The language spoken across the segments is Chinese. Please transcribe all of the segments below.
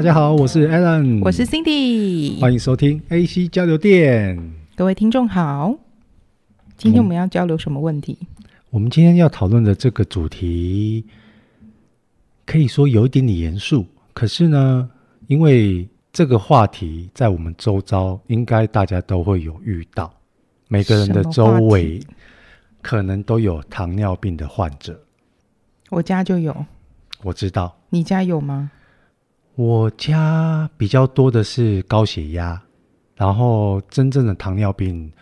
大家好，我是 Alan，我是 Cindy，欢迎收听 AC 交流电。各位听众好，今天我们要交流什么问题？嗯、我们今天要讨论的这个主题，可以说有一点点严肃，可是呢，因为这个话题在我们周遭，应该大家都会有遇到，每个人的周围可能都有糖尿病的患者。我家就有，我知道。你家有吗？我家比较多的是高血压，然后真正的糖尿病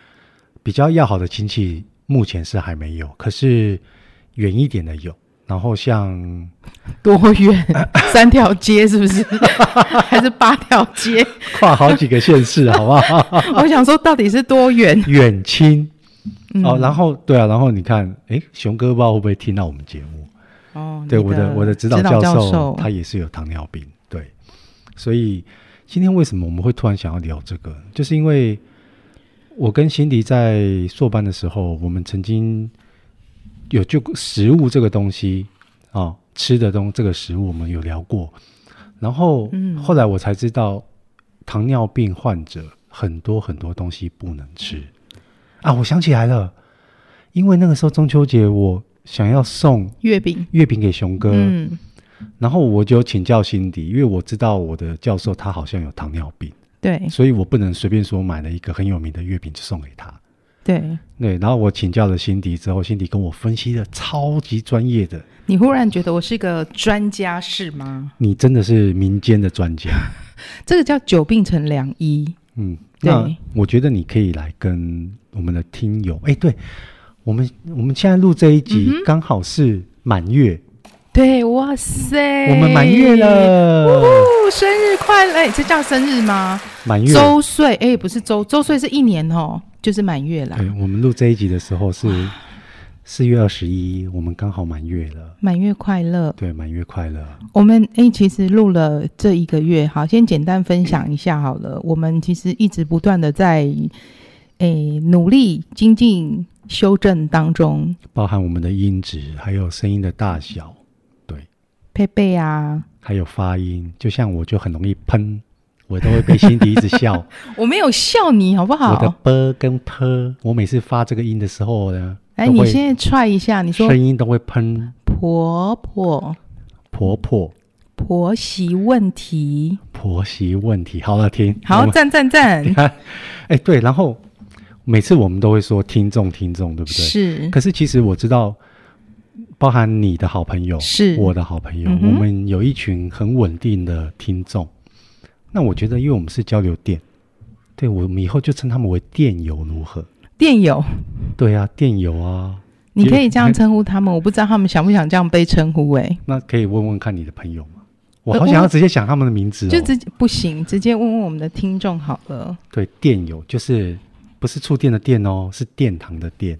比较要好的亲戚目前是还没有，可是远一点的有。然后像多远？三条街是不是？还是八条街？跨好几个县市，好不好？我想说，到底是多远？远亲、嗯、哦。然后对啊，然后你看，哎，熊哥不知道会不会听到我们节目？哦，对，我的我的指导教授，他也是有糖尿病，对，所以今天为什么我们会突然想要聊这个？就是因为我跟辛迪在硕班的时候，我们曾经有就食物这个东西啊、哦，吃的东这个食物，我们有聊过。然后、嗯、后来我才知道，糖尿病患者很多很多东西不能吃啊！我想起来了，因为那个时候中秋节我。想要送月饼，月饼给熊哥，嗯，然后我就请教辛迪，因为我知道我的教授他好像有糖尿病，对，所以我不能随便说买了一个很有名的月饼就送给他，对，对，然后我请教了辛迪之后，辛迪跟我分析的超级专业的，你忽然觉得我是一个专家是吗？你真的是民间的专家，这个叫久病成良医，嗯，那我觉得你可以来跟我们的听友，哎，对。我们我们现在录这一集刚好是满月，嗯，对，哇塞，我们满月了，呜，生日快乐！欸，这叫生日吗？满月，周岁，哎，不是周，周岁是一年哦，就是满月了。对，我们录这一集的时候是四月二十一，我们刚好满月了，满月快乐，对，满月快乐。我们哎，其实录了这一个月，好，先简单分享一下好了。我们其实一直不断的在哎努力精进。修正当中，包含我们的音质，还有声音的大小，对，配备啊，还有发音。就像我就很容易喷，我都会被辛迪一直笑。我没有笑你好不好？我的 b 跟 ㄆ，我每次发这个音的时候呢，哎，你现在踹一下，你说声音都会喷。婆婆，婆婆，婆媳问题，婆媳问题，好了，听，好，赞赞赞。哎，对，然后。每次我们都会说听众听众，对不对？是。可是其实我知道，包含你的好朋友，是我的好朋友，嗯、我们有一群很稳定的听众。那我觉得，因为我们是交流电，对，我们以后就称他们为电友如何？电友。对啊，电友啊。你可以这样称呼他们，我不知道他们想不想这样被称呼哎、欸。那可以问问看你的朋友吗？我好想要直接想他们的名字、哦，就直接不行，直接问问我们的听众好了。对，电友就是。不是触电的电哦，是殿堂的殿。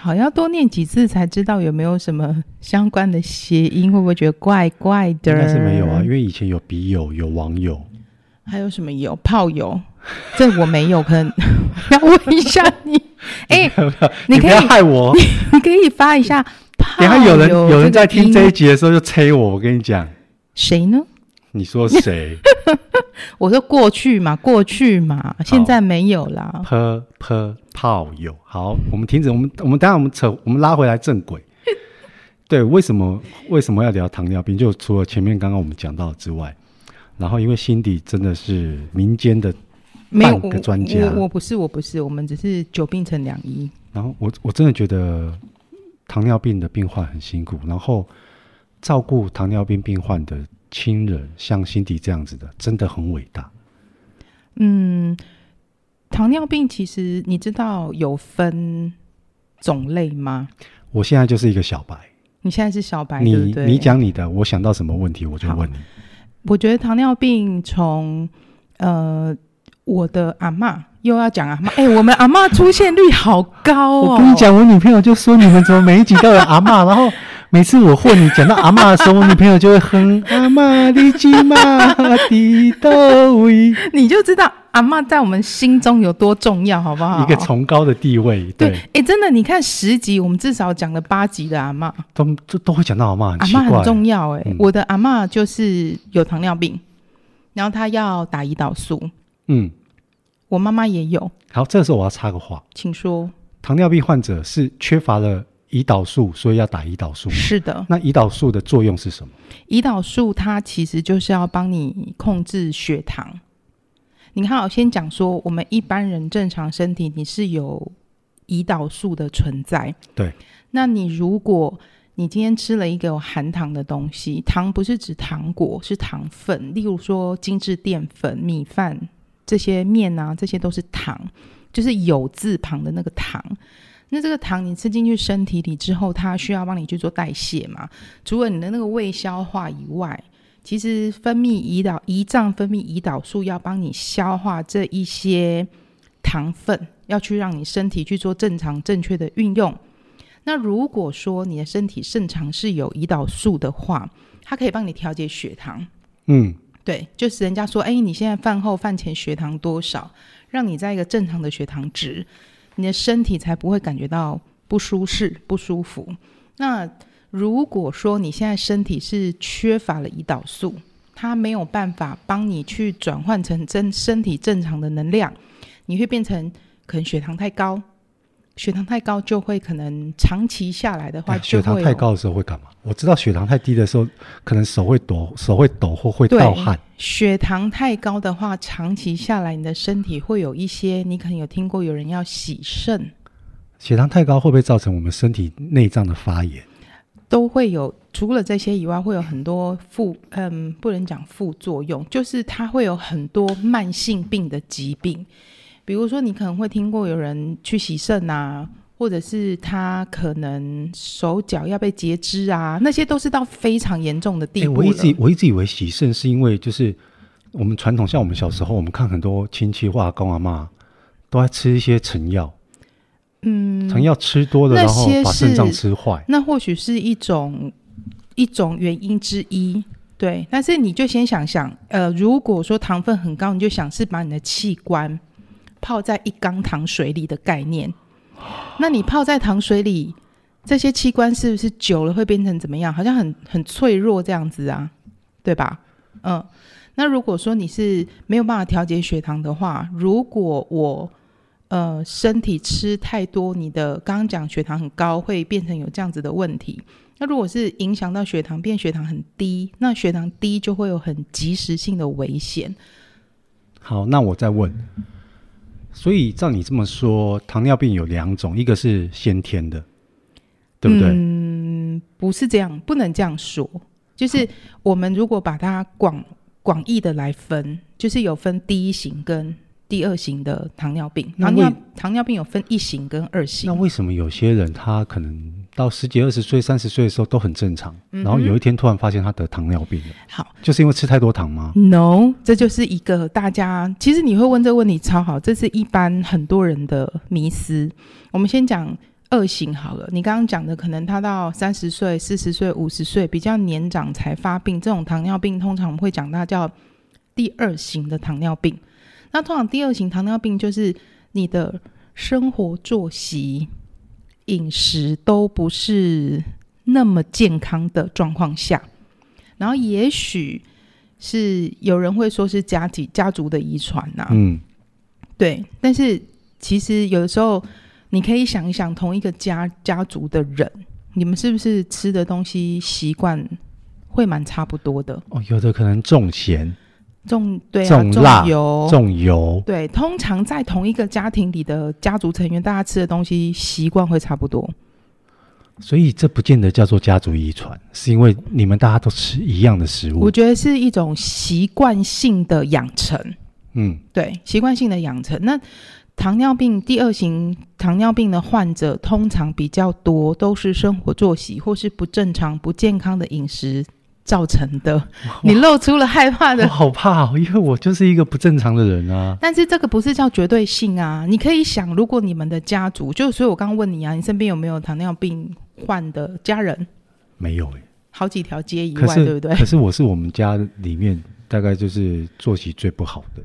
好，要多念几次才知道有没有什么 相关的谐音，会不会觉得怪怪的？应该是没有啊，因为以前有笔友，有网友，还有什么友？炮友？这我没有，可能要问一下你。哎、欸，你可以害我，你，你可以发一下炮友。等下有人有人在听这一集的时候就催我，我跟你讲，谁呢？你说谁？我说过去嘛，过去嘛，现在没有啦。泼泼炮友，好，我们停止，我们我们等下我们扯，我们拉回来正轨。对，为什么为什么要聊糖尿病？就除了前面刚刚我们讲到之外，然后因为辛迪真的是民间的半个专家，我，我不是，我不是，我们只是久病成良医。然后我我真的觉得糖尿病的病患很辛苦，然后照顾糖尿病病患的。亲人像辛迪这样子的，真的很伟大。嗯，糖尿病其实你知道有分种类吗？我现在就是一个小白。你现在是小白，你对不对？你讲你的，我想到什么问题我就问你。我觉得糖尿病从呃，我的阿嬷又要讲阿嬷，哎、欸，我们阿嬷出现率好高哦。我跟你讲，我女朋友就说你们怎么每一集都有阿嬷，然后。每次我或你讲到阿嬷的时候，我女朋友就会哼阿嬷的吉玛的豆味，你就知道阿嬷在我们心中有多重要，好不好？一个崇高的地位。对，哎、欸，真的，你看十集，我们至少讲了八集的阿嬷，都都都会讲到阿嬷，阿嬷很重要、欸。哎、嗯，我的阿嬷就是有糖尿病，然后她要打胰岛素。嗯，我妈妈也有。好，这个时候我要插个话，请说。糖尿病患者是缺乏了胰岛素，所以要打胰岛素。是的。那胰岛素的作用是什么？胰岛素它其实就是要帮你控制血糖。你看，我先讲说，我们一般人正常身体你是有胰岛素的存在。对。那你如果你今天吃了一个有含糖的东西，糖不是指糖果，是糖分，例如说精致淀粉、米饭这些面啊，这些都是糖，就是有字旁的那个糖。那这个糖你吃进去身体里之后，它需要帮你去做代谢嘛？除了你的那个胃消化以外，其实分泌胰岛胰脏分泌胰岛素要帮你消化这一些糖分，要去让你身体去做正常正确的运用。那如果说你的身体正常是有胰岛素的话，它可以帮你调节血糖。嗯，对，就是人家说，哎，你现在饭后饭前血糖多少，让你在一个正常的血糖值。你的身体才不会感觉到不舒适、不舒服。那如果说你现在身体是缺乏了胰岛素，它没有办法帮你去转换成真身体正常的能量，你会变成可能血糖太高。血糖太高就会可能长期下来的话，血糖太高的时候会干嘛？我知道血糖太低的时候，可能手会抖，手会抖或会盗汗。血糖太高的话，长期下来你的身体会有一些，你可能有听过有人要洗肾。血糖太高会不会造成我们身体内脏的发炎？都会有，除了这些以外，会有很多副，嗯，不能讲副作用，就是它会有很多慢性病的疾病。比如说，你可能会听过有人去洗肾啊，或者是他可能手脚要被截肢啊，那些都是到非常严重的地步。欸，我一直我一直以为洗肾是因为就是我们传统，像我们小时候，我们看很多亲戚或阿公阿妈都爱吃一些成药，嗯，成药吃多了，然后把肾脏吃坏。那或许是一种一种原因之一，对。但是你就先想想，呃，如果说糖分很高，你就想是把你的器官。泡在一缸糖水里的概念，那你泡在糖水里，这些器官是不是久了会变成怎么样？好像很很脆弱这样子啊，对吧？嗯，那如果说你是没有办法调节血糖的话，如果我呃身体吃太多，你的刚刚讲血糖很高，会变成有这样子的问题。那如果是影响到血糖，变血糖很低，那血糖低就会有很及时性的危险。好，那我再问。所以照你这么说，糖尿病有两种，一个是先天的，对不对？嗯，不是这样，不能这样说。就是我们如果把它广广义的来分，就是有分第一型跟第二型的糖尿病。糖尿糖尿病有分一型跟二型。那为什么有些人他可能？到十几二十岁、三十岁的时候都很正常，嗯，然后有一天突然发现他得糖尿病了。好，就是因为吃太多糖吗？No，这就是一个大家其实你会问这个问题超好，这是一般很多人的迷思。我们先讲二型好了，你刚刚讲的可能他到三十岁、四十岁、五十岁比较年长才发病，这种糖尿病通常我们会讲它叫第二型的糖尿病。那通常第二型糖尿病就是你的生活作息。饮食都不是那么健康的状况下，然后也许是有人会说是家己家族的遗传呐，嗯，对。但是其实有的时候你可以想一想，同一个家家族的人，你们是不是吃的东西习惯会蛮差不多的？哦，有的可能重咸。重对啊，重辣、重油、重油，对。通常在同一个家庭里的家族成员，大家吃的东西习惯会差不多。所以这不见得叫做家族遗传，是因为你们大家都吃一样的食物。我觉得是一种习惯性的养成。嗯，对，习惯性的养成。那糖尿病第二型糖尿病的患者，通常比较多都是生活作息或是不正常、不健康的饮食。造成的，你露出了害怕的，我好怕哦，因为我就是一个不正常的人啊。但是这个不是叫绝对性啊，你可以想，如果你们的家族，就所以我刚刚问你啊，你身边有没有糖尿病患的家人？没有诶，好几条街以外，对不对？可是我是我们家里面大概就是作息最不好的，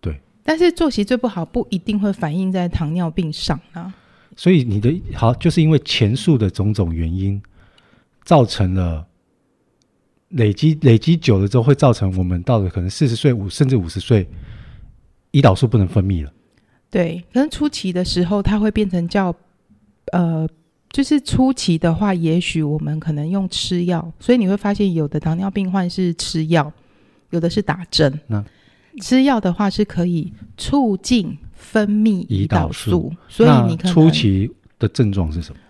对。但是作息最不好不一定会反映在糖尿病上啊。所以你的好，就是因为前述的种种原因造成了。累积累积久了之后，会造成我们到了可能四十岁五甚至五十岁，胰岛素不能分泌了。对，可能初期的时候，它会变成叫呃，就是初期的话，也许我们可能用吃药，所以你会发现有的糖尿病患是吃药，有的是打针。那吃药的话是可以促进分泌胰岛素，所以你可能初期的症状是什么？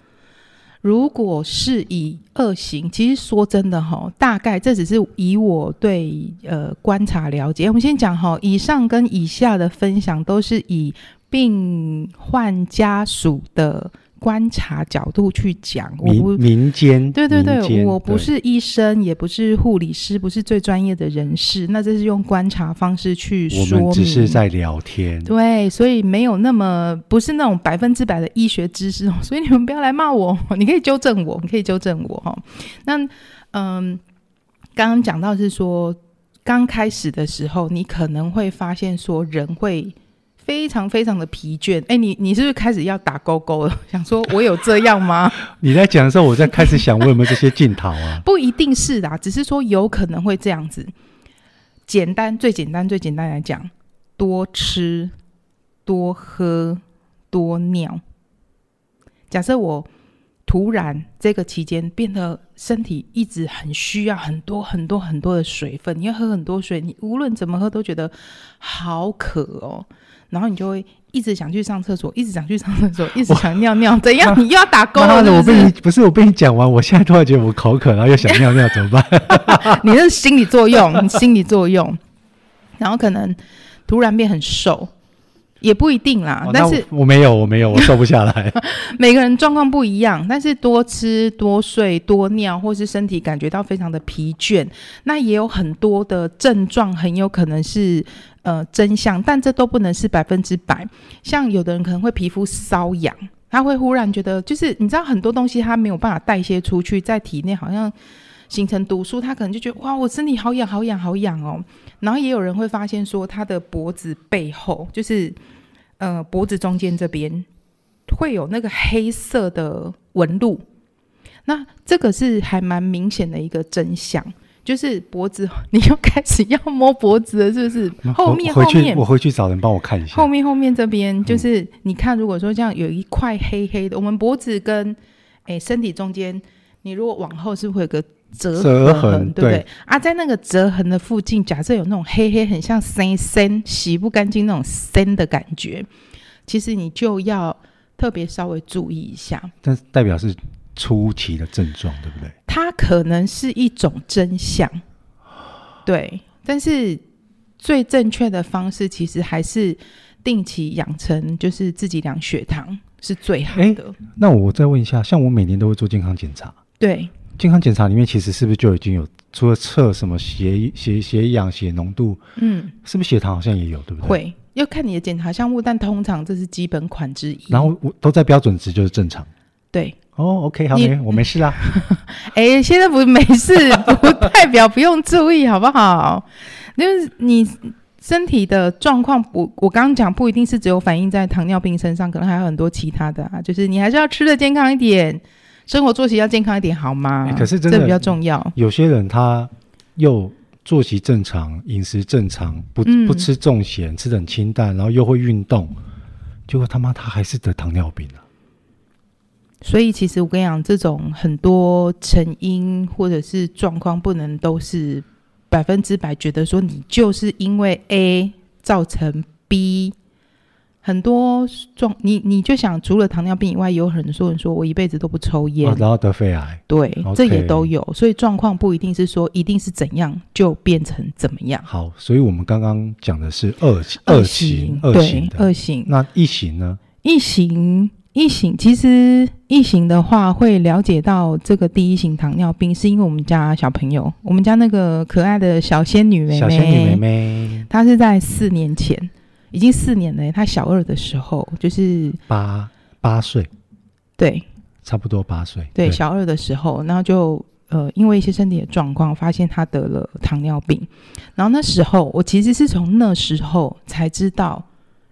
如果是以二型，其实说真的哈，大概这只是以我对呃观察了解。我们先讲哈，以上跟以下的分享都是以病患家属的。观察角度去讲，我不民间对对对，我不是医生，也不是护理师，不是最专业的人士，那这是用观察方式去说明，我们只是在聊天，对，所以没有那么不是那种百分之百的医学知识，所以你们不要来骂我，你可以纠正我，你可以纠正我哈。那嗯，刚刚讲到是说，刚开始的时候，你可能会发现说人会。非常非常的疲倦，哎、欸，你你是不是开始要打勾勾了？想说我有这样吗？你在讲的时候，我在开始想，我有没有这些镜头啊？不一定是的，只是说有可能会这样子。简单，最简单，最简单来讲，多吃、多喝、多尿。假设我突然这个期间变得身体一直很需要很多很多很多的水分，你要喝很多水，你无论怎么喝都觉得好渴哦。然后你就会一直想去上厕所，一直想去上厕所，一直想尿尿。怎样？你又要打勾了？我被你不是我被你讲完，我现在突然觉得我口渴，然后又想尿尿，怎么办？你是心理作用，心理作用。然后可能突然变很瘦。也不一定啦，哦、但是我没有，我没有，我瘦不下来。每个人状况不一样，但是多吃多睡多尿，或是身体感觉到非常的疲倦，那也有很多的症状，很有可能是呃真相，但这都不能是百分之百。像有的人可能会皮肤瘙痒，他会忽然觉得，就是你知道很多东西他没有办法代谢出去，在体内好像形成毒素，他可能就觉得哇，我身体好痒好痒好痒哦。然后也有人会发现说，他的脖子背后就是。呃，脖子中间这边会有那个黑色的纹路，那这个是还蛮明显的一个真相，就是脖子，你又开始要摸脖子了，是不是？后面后面，我回去找人帮我看一下。后面后面这边就是，你看，如果说这样有一块黑黑的，我们脖子跟诶身体中间，你如果往后是不是会有个？折痕，对不对？对啊，在那个折痕的附近，假设有那种黑黑，很像生生洗不干净那种生的感觉，其实你就要特别稍微注意一下。但是代表是初期的症状，对不对？它可能是一种真相，对。但是最正确的方式，其实还是定期养成，就是自己量血糖是最好的。欸，那我再问一下，像我每年都会做健康检查，对。健康检查里面其实是不是就已经有除了测什么血血血氧、血浓度，嗯，是不是血糖好像也有，对不对？会要看你的检查项目，但通常这是基本款之一。然后我都在标准值就是正常。对，哦，OK，好，没我没事啦。哎、欸，现在不是没事，不代表不用注意，好不好？就是你身体的状况，我我刚刚讲不一定是只有反映在糖尿病身上，可能还有很多其他的啊。就是你还是要吃的健康一点。生活作息要健康一点，好吗？欸、可是真的这比较重要。有些人他又作息正常，饮食正常，不、嗯、不吃重咸，吃的很清淡，然后又会运动，结果他妈他还是得糖尿病了、啊。所以其实我跟你讲，这种很多成因或者是状况，不能都是百分之百觉得说你就是因为 A 造成 B。很多状，你你就想，除了糖尿病以外，有很多人说我一辈子都不抽烟，哦，然后得肺癌，对，okay. 这也都有，所以状况不一定是说一定是怎样就变成怎么样。好，所以我们刚刚讲的是二二型，二型的，二型。那一型呢？一型，一型，其实一型的话会了解到这个第一型糖尿病，是因为我们家小朋友，我们家那个可爱的小仙女妹妹，小仙女妹妹，她是在四年前。已经四年了，他小二的时候就是八八岁，对，差不多八岁。对，小二的时候，然后就呃，因为一些身体的状况，发现他得了糖尿病。然后那时候，我其实是从那时候才知道，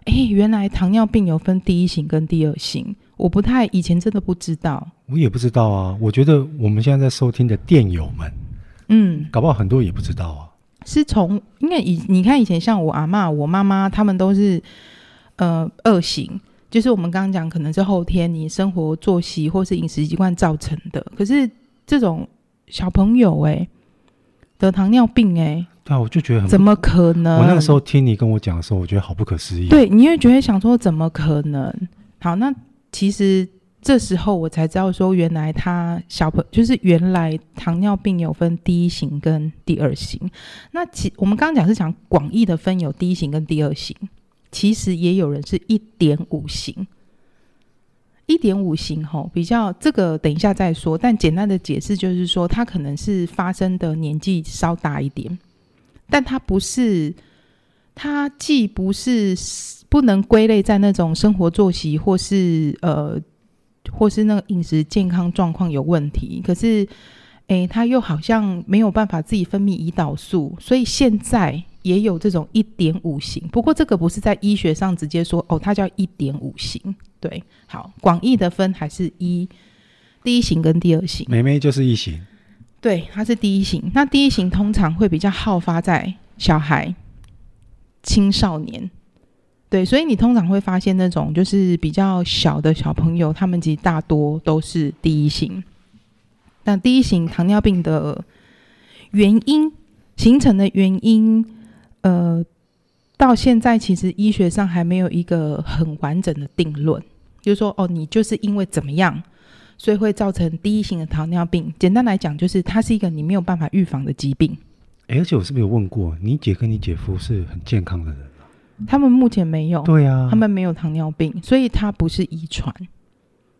哎，原来糖尿病有分第一型跟第二型。我不太以前真的不知道，我也不知道啊。我觉得我们现在在收听的电友们，嗯，搞不好很多也不知道啊。是从因为以你看以前像我阿嬷、我妈妈，他们都是呃二型，就是我们刚刚讲可能是后天你生活作息或是饮食习惯造成的。可是这种小朋友哎、欸、得糖尿病哎、欸，对啊，我就觉得很怎么可能？我那个时候听你跟我讲的时候，我觉得好不可思议。对，你会觉得想说怎么可能？好，那其实。这时候我才知道，说原来他小朋就是原来糖尿病有分第一型跟第二型。那其我们刚刚讲是讲广义的分有第一型跟第二型，其实也有人是一点五型。一点五型吼，比较这个等一下再说。但简单的解释就是说，他可能是发生的年纪稍大一点，但他不是，他既不是不能归类在那种生活作息或是呃。或是那个饮食健康状况有问题，可是，诶，他又好像没有办法自己分泌胰岛素，所以现在也有这种一点五型。不过这个不是在医学上直接说哦，它叫一点五型。对，好，广义的分还是一第一型跟第二型。妹妹就是一型，对，它是第一型。那第一型通常会比较好发在小孩、青少年。对，所以你通常会发现那种就是比较小的小朋友，他们其实大多都是第一型。那第一型糖尿病的原因形成的原因，呃，到现在其实医学上还没有一个很完整的定论，就是说，哦，你就是因为怎么样，所以会造成第一型的糖尿病。简单来讲，就是它是一个你没有办法预防的疾病。而且我是不是有问过，你姐跟你姐夫是很健康的人？他们目前没有，对啊，他们没有糖尿病，所以它不是遗传，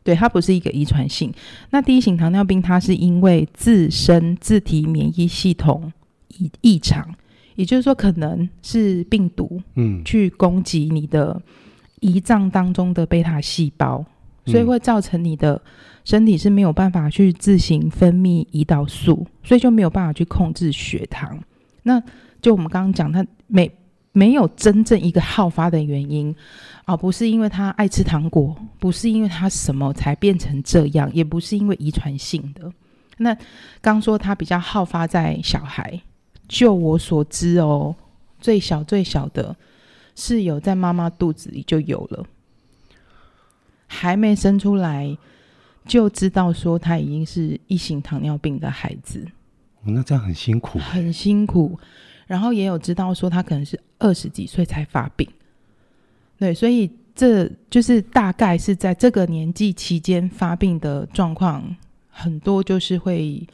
对，它不是一个遗传性。那第一型糖尿病，它是因为自身自体免疫系统异异常，也就是说，可能是病毒，嗯，去攻击你的胰脏当中的贝塔细胞，所以会造成你的身体是没有办法去自行分泌胰岛素，所以就没有办法去控制血糖。那就我们刚刚讲，它每没有真正一个好发的原因，而、哦、不是因为他爱吃糖果，不是因为他什么才变成这样，也不是因为遗传性的。那刚说他比较好发在小孩，就我所知哦，最小最小的是有在妈妈肚子里就有了，还没生出来就知道说他已经是一型糖尿病的孩子。那这样很辛苦，很辛苦。然后也有知道说他可能是二十几岁才发病，对，所以这就是大概是在这个年纪期间发病的状况，很多就是会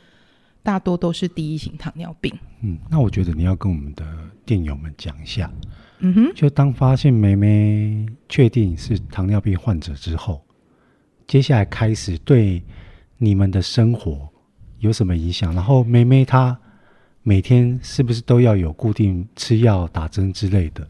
大多都是第一型糖尿病。嗯，那我觉得你要跟我们的电友们讲一下，嗯哼，就当发现妹妹确定是糖尿病患者之后，接下来开始对你们的生活有什么影响？然后妹妹她。每天是不是都要有固定吃药、打针之类的？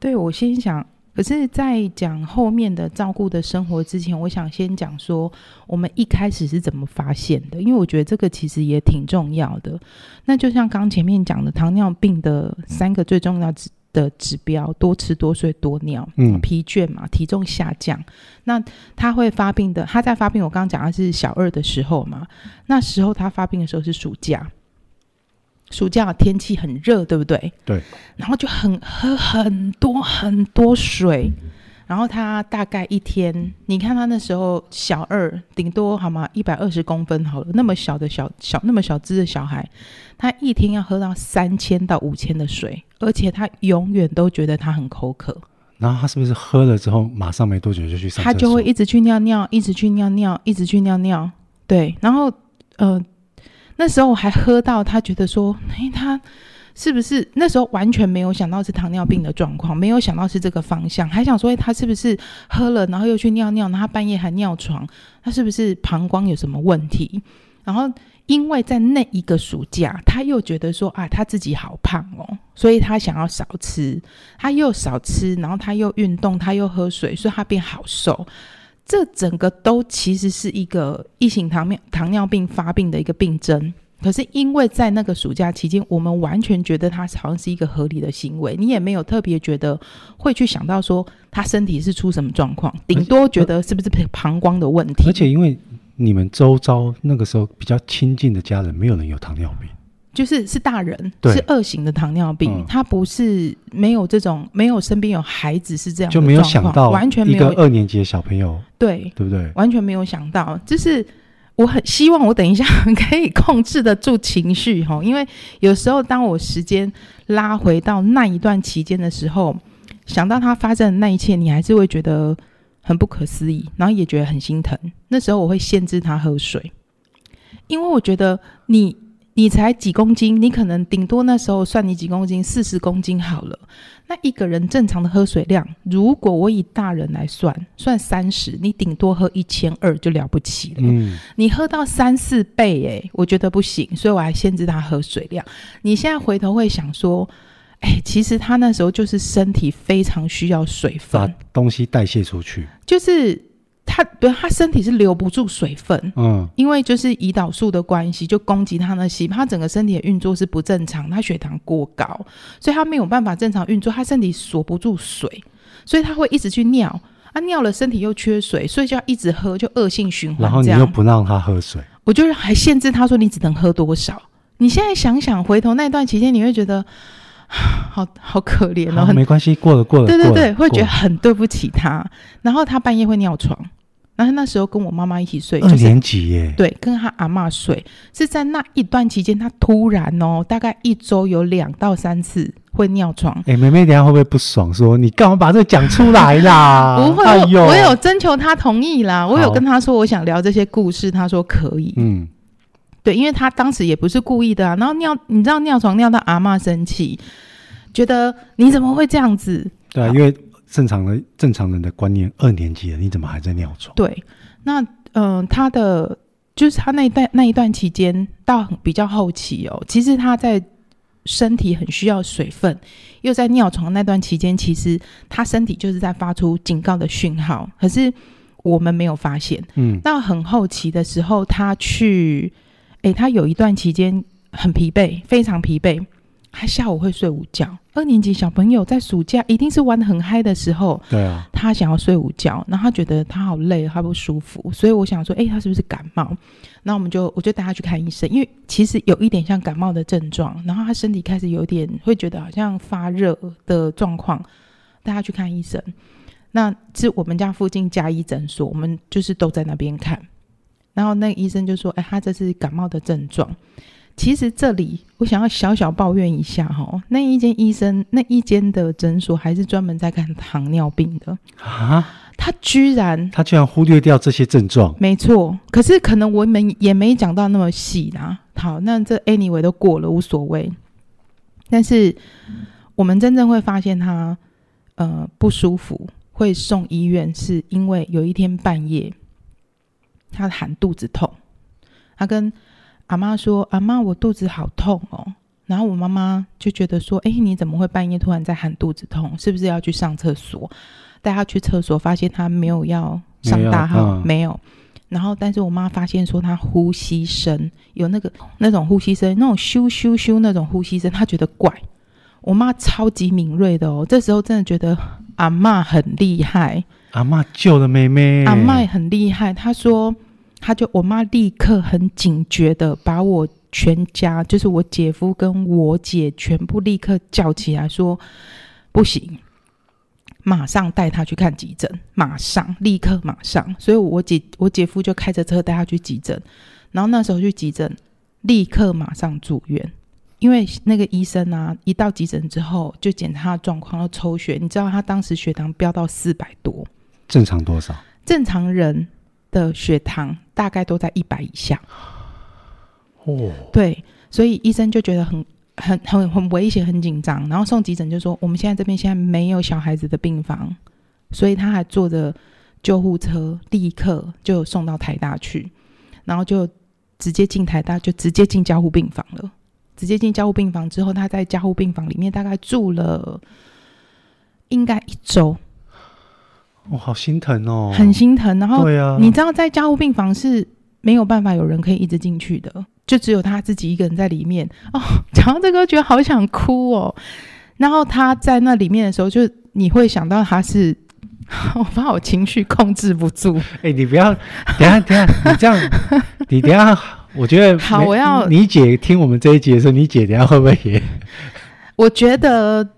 对，我先想，可是，在讲后面的照顾的生活之前，我想先讲说，我们一开始是怎么发现的？因为我觉得这个其实也挺重要的。那就像刚前面讲的，糖尿病的三个最重要的指标：多吃、多睡、多尿。嗯，疲倦嘛，体重下降。那他会发病的，他在发病，我刚刚讲的是小二的时候嘛。那时候他发病的时候是暑假。暑假天气很热，对不对？对。然后就很喝很多很多水，然后他大概一天，你看他那时候小二，顶多好吗？一百二十公分好了，那么小的小小那么小只的小孩，他一天要喝到三千到五千的水，而且他永远都觉得他很口渴。然后他是不是喝了之后，马上没多久就去上？他就会一直去尿尿，一直去尿尿，一直去尿尿。对，然后呃。那时候我还喝到，他觉得说，诶，他是不是那时候完全没有想到是糖尿病的状况，没有想到是这个方向，还想说，诶，他是不是喝了，然后又去尿尿，然后他半夜还尿床，他是不是膀胱有什么问题？然后因为在那一个暑假，他又觉得说，啊，他自己好胖哦，所以他想要少吃，他又少吃，然后他又运动，他又喝水，所以他变好瘦。这整个都其实是一个异型糖尿糖尿病发病的一个病症，可是因为在那个暑假期间，我们完全觉得他好像是一个合理的行为，你也没有特别觉得会去想到说他身体是出什么状况，顶多觉得是不是膀胱的问题。而且因为你们周遭那个时候比较亲近的家人，没有人有糖尿病，就是是大人，是二型的糖尿病，嗯、他不是没有这种没有身边有孩子是这样的，就没有想到完全没有一个二年级的小朋友，对对不对？完全没有想到，就是我很希望我等一下可以控制得住情绪哈，因为有时候当我时间拉回到那一段期间的时候，想到他发生的那一切，你还是会觉得很不可思议，然后也觉得很心疼。那时候我会限制他喝水，因为我觉得你。你才几公斤，你可能顶多那时候算你几公斤，四十公斤好了。那一个人正常的喝水量，如果我以大人来算，算三十，你顶多喝一千二就了不起了。嗯，你喝到三四倍，诶，我觉得不行，所以我还限制他喝水量。你现在回头会想说，哎，其实他那时候就是身体非常需要水分，把东西代谢出去，就是。他不，他身体是留不住水分，嗯，因为就是胰岛素的关系，就攻击他的细胞，他整个身体的运作是不正常，他血糖过高，所以他没有办法正常运作，他身体锁不住水，所以他会一直去尿，啊，尿了身体又缺水，所以就要一直喝，就恶性循环。然后你又不让他喝水，我就是还限制他说你只能喝多少。你现在想想，回头那段期间，你会觉得 好好可怜哦。没关系，过了过了，对对对，会觉得很对不起他。然后他半夜会尿床。然后那时候跟我妈妈一起睡，二年级耶，对，跟他阿嬷睡，是在那一段期间，他突然哦，大概一周有两到三次会尿床。哎，妹妹，等下会不会不爽？说你干嘛把这个讲出来啦？不会，哎，我有征求他同意啦，我有跟他说我想聊这些故事，他说可以。嗯，对，因为他当时也不是故意的啊。然后尿，你知道尿床尿到阿嬷生气，觉得你怎么会这样子？对啊，因为。正常的正常人的观念，二年级了，你怎么还在尿床？对，那嗯、呃，他的就是他那一段那一段期间，到比较后期哦，其实他在身体很需要水分，又在尿床那段期间，其实他身体就是在发出警告的讯号，可是我们没有发现。嗯，到很后期的时候，他去，诶，他有一段期间很疲惫，非常疲惫。他下午会睡午觉。二年级小朋友在暑假一定是玩的很嗨的时候。对啊。他想要睡午觉，然后他觉得他好累，他不舒服，所以我想说，哎，他是不是感冒？那我们就我就带他去看医生，因为其实有一点像感冒的症状，然后他身体开始有点会觉得好像发热的状况，带他去看医生。那是我们家附近加医诊所，我们就是都在那边看。然后那个医生就说，哎，他这是感冒的症状。其实这里我想要小小抱怨一下哈，那一间医生那一间的诊所还是专门在看糖尿病的啊，他居然他居然忽略掉这些症状，没错。可是可能我们也没讲到那么细啦。好，那这 anyway 都过了无所谓。但是我们真正会发现他呃不舒服，会送医院，是因为有一天半夜他喊肚子痛，他跟。阿妈说：“阿妈，我肚子好痛哦。”然后我妈妈就觉得说：“哎，你怎么会半夜突然在喊肚子痛？是不是要去上厕所？”带他去厕所，发现他没有要上大号，没有。没有。然后，但是我妈发现说他呼吸声有那个那种呼吸声，那种咻咻咻那种呼吸声，她觉得怪。我妈超级敏锐的哦，这时候真的觉得阿妈很厉害。阿妈救了妹妹。阿妈很厉害，她说。他就我妈立刻很警觉的把我全家，就是我姐夫跟我姐全部立刻叫起来说，不行，马上带他去看急诊，马上立刻马上。所以我姐我姐夫就开着车带他去急诊，然后那时候去急诊，立刻马上住院，因为那个医生啊，一到急诊之后就检查状况，要抽血，你知道他当时血糖飙到四百多，正常多少？正常人的血糖大概都在一百以下，哦，对，所以医生就觉得很、很、很、很危险，很紧张，然后送急诊就说，我们现在这边现在没有小孩子的病房，所以他还坐着救护车，立刻就送到台大去，然后就直接进台大，就直接进加护病房了。直接进加护病房之后，他在加护病房里面大概住了应该一周。我、哦、好心疼哦，很心疼。然后，对啊，你知道，在加护病房是没有办法有人可以一直进去的，就只有他自己一个人在里面。哦，讲到这个，觉得好想哭哦。然后他在那里面的时候，就你会想到他是，我怕我情绪控制不住。哎、欸，你不要，等下等下，你这样，你等下，我觉得好，我要你姐听我们这一集的时候，你姐等下会不会也？我觉得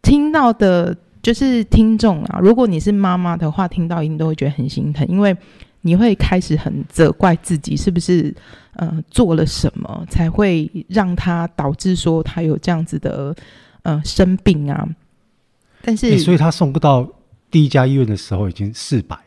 听到的，就是听众啊，如果你是妈妈的话，听到一定都会觉得很心疼，因为你会开始很责怪自己，是不是呃做了什么才会让他导致说他有这样子的呃生病啊？但是，欸、所以他送不到第一家医院的时候已经四百了。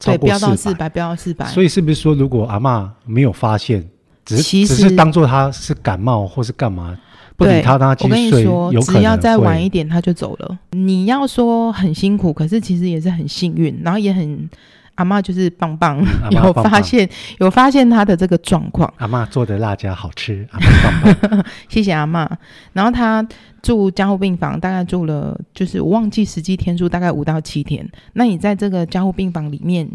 对，飙到四百，飙到四百。所以是不是说，如果阿嬷没有发现，只是只是当做他是感冒或是干嘛，不理他，他继续睡，我跟你说，只要再晚一点，他就走了。你要说很辛苦，可是其实也是很幸运，然后也很。阿嬷就是棒棒，嗯、有发现有发现他的这个状况。阿嬷做的辣椒好吃，阿嬷棒棒 谢谢阿嬷。然后他住加护病房，大概住了，就是我忘记实际天数，大概五到七天。那你在这个加护病房里面，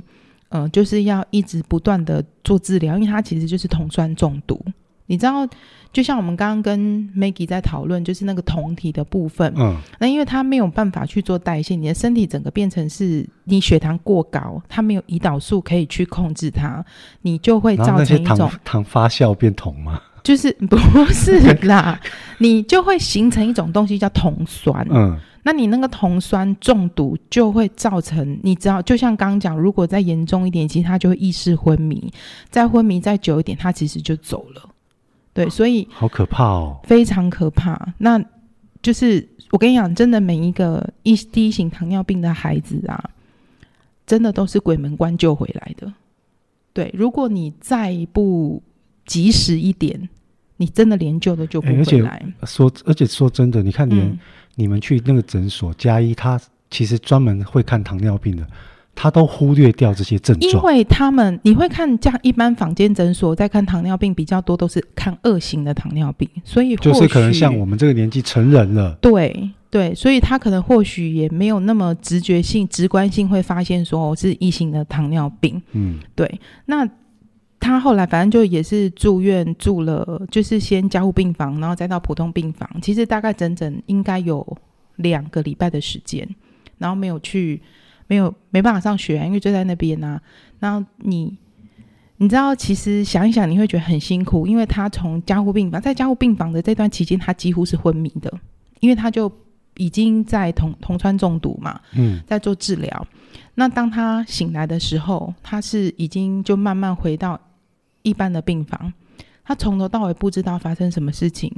呃，就是要一直不断的做治疗，因为他其实就是酮酸中毒，你知道。就像我们刚刚跟 Maggie 在讨论，就是那个酮体的部分。嗯，那因为它没有办法去做代谢，你的身体整个变成是你血糖过高，它没有胰岛素可以去控制它，你就会造成一种糖，糖发酵变酮吗？就是不是啦，你就会形成一种东西叫酮酸。嗯，那你那个酮酸中毒就会造成，你知道，就像刚刚讲，如果再严重一点，其实他就会意识昏迷，再昏迷再久一点，他其实就走了。对，所以好可怕哦，非常可怕。那就是我跟你讲，真的每一个一第一型糖尿病的孩子啊，真的都是鬼门关救回来的。对，如果你再不及时一点，你真的连救都救不回来。欸、而且说，而且说真的，你看连、嗯、你们去那个诊所加一，他其实专门会看糖尿病的。他都忽略掉这些症状，因为他们你会看这样一般坊间诊所在看糖尿病比较多，都是看二型的糖尿病，所以就是可能像我们这个年纪成人了，对对，所以他可能或许也没有那么直觉性、直观性会发现说我是一型的糖尿病，嗯，对。那他后来反正就也是住院住了，就是先加护病房，然后再到普通病房，其实大概整整应该有两个礼拜的时间，然后没有去。没有没办法上学，因为就在那边啊。然后你你知道，其实想一想，你会觉得很辛苦，因为他从加护病房，在加护病房的这段期间，他几乎是昏迷的，因为他就已经在铜铜川中毒嘛，嗯，在做治疗。那当他醒来的时候，他是已经就慢慢回到一般的病房，他从头到尾不知道发生什么事情。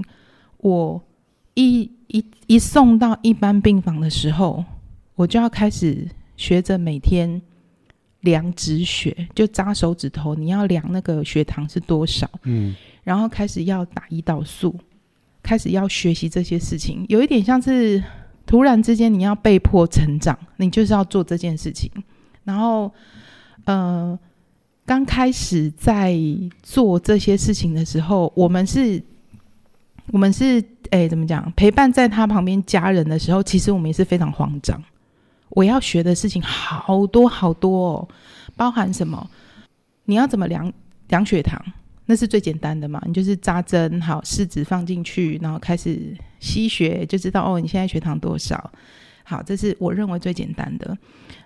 我一一一送到一般病房的时候，我就要开始。学着每天量止血，就扎手指头，你要量那个血糖是多少，嗯，然后开始要打胰岛素，开始要学习这些事情，有一点像是突然之间你要被迫成长，你就是要做这件事情。然后，呃，刚开始在做这些事情的时候，我们是，我们是，哎，怎么讲？陪伴在他旁边家人的时候，其实我们也是非常慌张。我要学的事情好多好多哦，包含什么？你要怎么量量血糖？那是最简单的嘛，你就是扎针，好，试纸放进去，然后开始吸血，就知道哦，你现在血糖多少？好，这是我认为最简单的。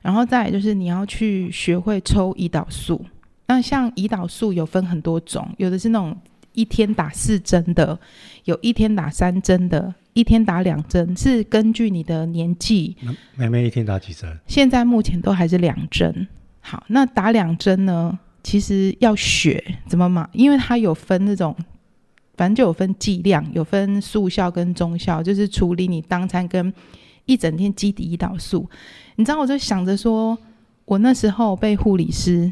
然后再来就是你要去学会抽胰岛素。那像胰岛素有分很多种，有的是那种一天打四针的，有一天打三针的。一天打两针，是根据你的年纪。妹妹一天打几针？现在目前都还是两针。好，那打两针呢？其实要学怎么嘛？因为它有分那种，反正就有分剂量，有分速效跟中效，就是处理你当餐跟一整天基底胰岛素。你知道，我就想着说，我那时候被护理师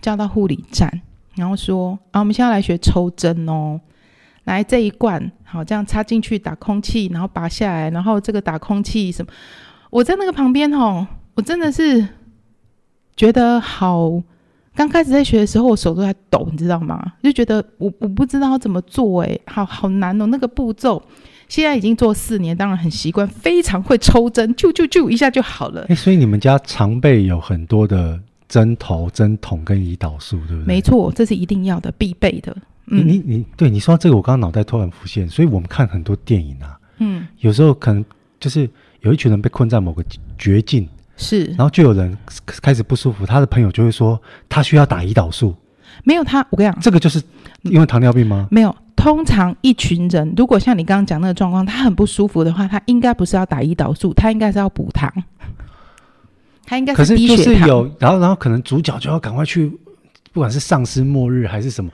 叫到护理站，然后说：“啊，我们现在来学抽针哦。”来这一罐，好，这样插进去打空气，然后拔下来，然后这个打空气什么？我在那个旁边哦，我真的是觉得好。刚开始在学的时候，我手都在抖，你知道吗？就觉得我我不知道要怎么做，诶，好好难哦，那个步骤。现在已经做四年，当然很习惯，非常会抽针，啾啾啾一下就好了。诶，所以你们家常备有很多的针头、针筒跟胰岛素，对不对？没错，这是一定要的，必备的。嗯、你你对你说这个，我刚刚脑袋突然浮现，所以我们看很多电影啊，嗯，有时候可能就是有一群人被困在某个绝境，是，然后就有人开始不舒服，他的朋友就会说他需要打胰岛素，没有他，我跟你讲，这个就是因为糖尿病吗？没有，通常一群人如果像你刚刚讲那个状况，他很不舒服的话，他应该不是要打胰岛素，他应该是要补糖，他应该是低血糖。可是就是有，然后然后可能主角就要赶快去，不管是丧尸末日还是什么，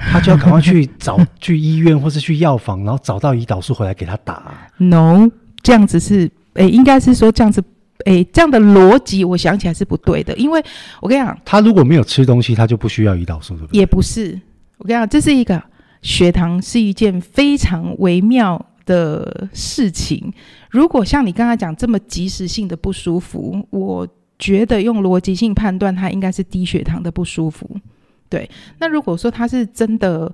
他就要赶快去找去医院或是去药房，然后找到胰岛素回来给他打。No，这样子是，诶，应该是说这样子。诶，这样的逻辑我想起来是不对的，因为我跟你讲，他如果没有吃东西，他就不需要胰岛素，对不对？也不是，我跟你讲，这是一个血糖是一件非常微妙的事情。如果像你刚才讲这么及时性的不舒服，我觉得用逻辑性判断，它应该是低血糖的不舒服。对，那如果说他是真的。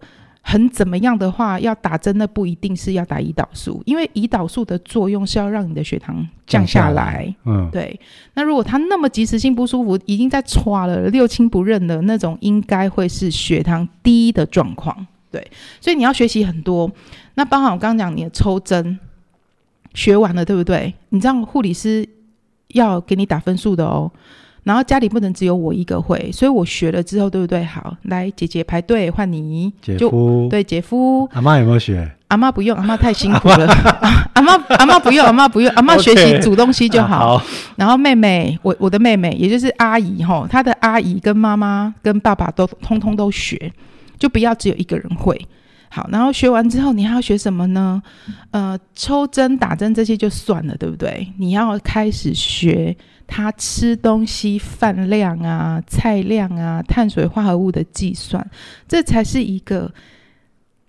很怎么样的话，要打针，那不一定是要打胰岛素，因为胰岛素的作用是要让你的血糖降下来。下来嗯，对。那如果他那么及时性不舒服，已经在唰了六亲不认的那种，应该会是血糖低的状况。对，所以你要学习很多。那包含我刚刚讲你的抽针，学完了对不对？你知道护理师要给你打分数的哦。然后家里不能只有我一个会，所以我学了之后，对不对？好，来姐姐排队换你，姐夫对姐夫。阿妈有没有学？阿妈不用，阿妈太辛苦了。阿妈 阿妈不用，阿妈不用，阿妈学习煮东西就好。好。然后妹妹，我我的妹妹，也就是阿姨吼，她的阿姨跟妈妈跟爸爸都通通都学，就不要只有一个人会。好，然后学完之后，你还要学什么呢？呃，抽针、打针这些就算了，对不对？你要开始学。他吃东西饭量啊、菜量啊、碳水化合物的计算，这才是一个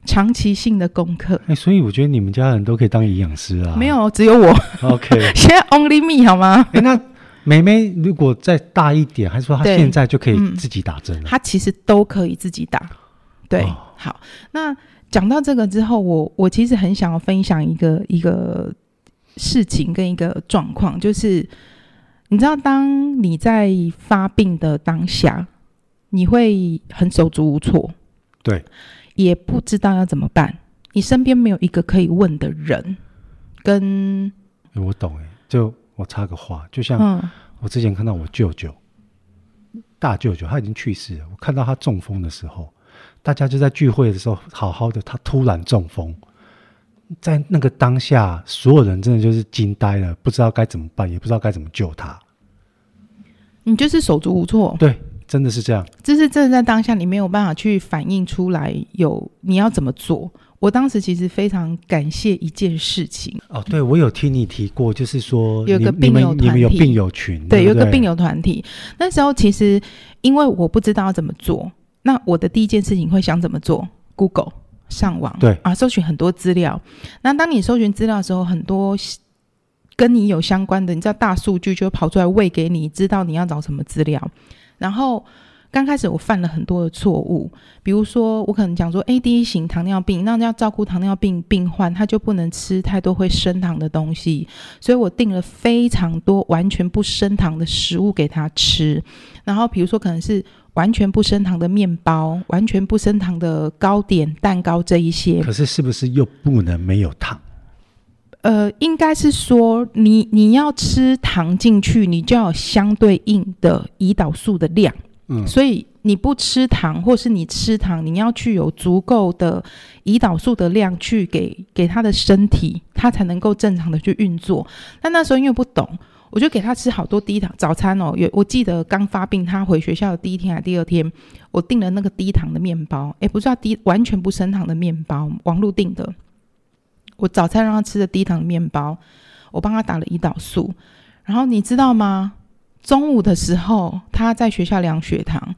长期性的功课。哎，所以我觉得你们家人都可以当营养师啊。没有，只有我。OK，现在 only me 好吗？哎，那妹妹如果再大一点，还是说她现在就可以自己打针了？她、嗯、其实都可以自己打。对，哦、好。那讲到这个之后，我我其实很想要分享一个一个事情跟一个状况，就是。你知道，当你在发病的当下，你会很手足无措，对，也不知道要怎么办。你身边没有一个可以问的人，跟……我懂哎，就我插个话，就像我之前看到我舅舅，嗯、大舅舅，他已经去世了。我看到他中风的时候，大家就在聚会的时候，好好的，他突然中风。在那个当下，所有人真的就是惊呆了，不知道该怎么办，也不知道该怎么救他。你就是手足无措。对，真的是这样。就是真的在当下，你没有办法去反映出来，有你要怎么做。我当时其实非常感谢一件事情。哦，对，我有听你提过，就是说有个病友团体，你们有病友群，对，对对有个病友团体。那时候其实因为我不知道要怎么做，那我的第一件事情会想怎么做？Google。上网对啊，搜寻很多资料。那当你搜寻资料的时候，很多跟你有相关的，你知道大数据就跑出来喂给你，知道你要找什么资料。然后刚开始我犯了很多的错误，比如说我可能讲说，A、第一型糖尿病，那要照顾糖尿病病患，他就不能吃太多会升糖的东西，所以我订了非常多完全不升糖的食物给他吃。然后比如说可能是。完全不升糖的面包，完全不升糖的糕点、蛋糕这一些。可是是不是又不能没有糖？呃，应该是说你你要吃糖进去，你就要有相对应的胰岛素的量。所以你不吃糖，或是你吃糖，你要去有足够的胰岛素的量去给给他的身体，他才能够正常的去运作。但那时候因为不懂。我就给他吃好多低糖早餐哦，有我记得刚发病，他回学校的第一天还第二天，我订了那个低糖的面包，诶，不是要低完全不升糖的面包，网络订的。我早餐让他吃的低糖面包，我帮他打了胰岛素，然后你知道吗？中午的时候他在学校量血糖，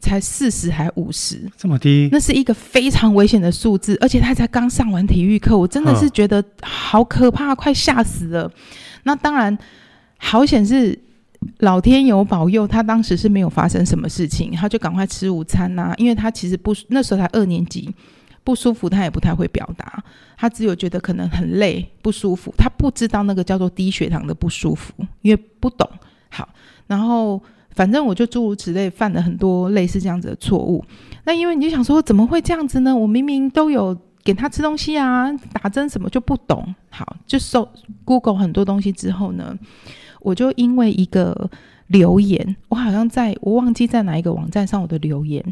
才四十还五十，这么低？那是一个非常危险的数字，而且他才刚上完体育课，我真的是觉得好可怕，快吓死了。那当然，好险是老天有保佑，他当时是没有发生什么事情，他就赶快吃午餐呐、啊。因为他其实不那时候才二年级，不舒服，他也不太会表达，他只有觉得可能很累不舒服，他不知道那个叫做低血糖的不舒服，因为不懂。然后反正我就诸如此类犯了很多类似这样子的错误。那因为你就想说，怎么会这样子呢？我明明都有。给他吃东西啊，打针什么就不懂。好，就搜 Google 很多东西之后呢，我就因为一个留言，我好像在我忘记在哪一个网站上，我的留言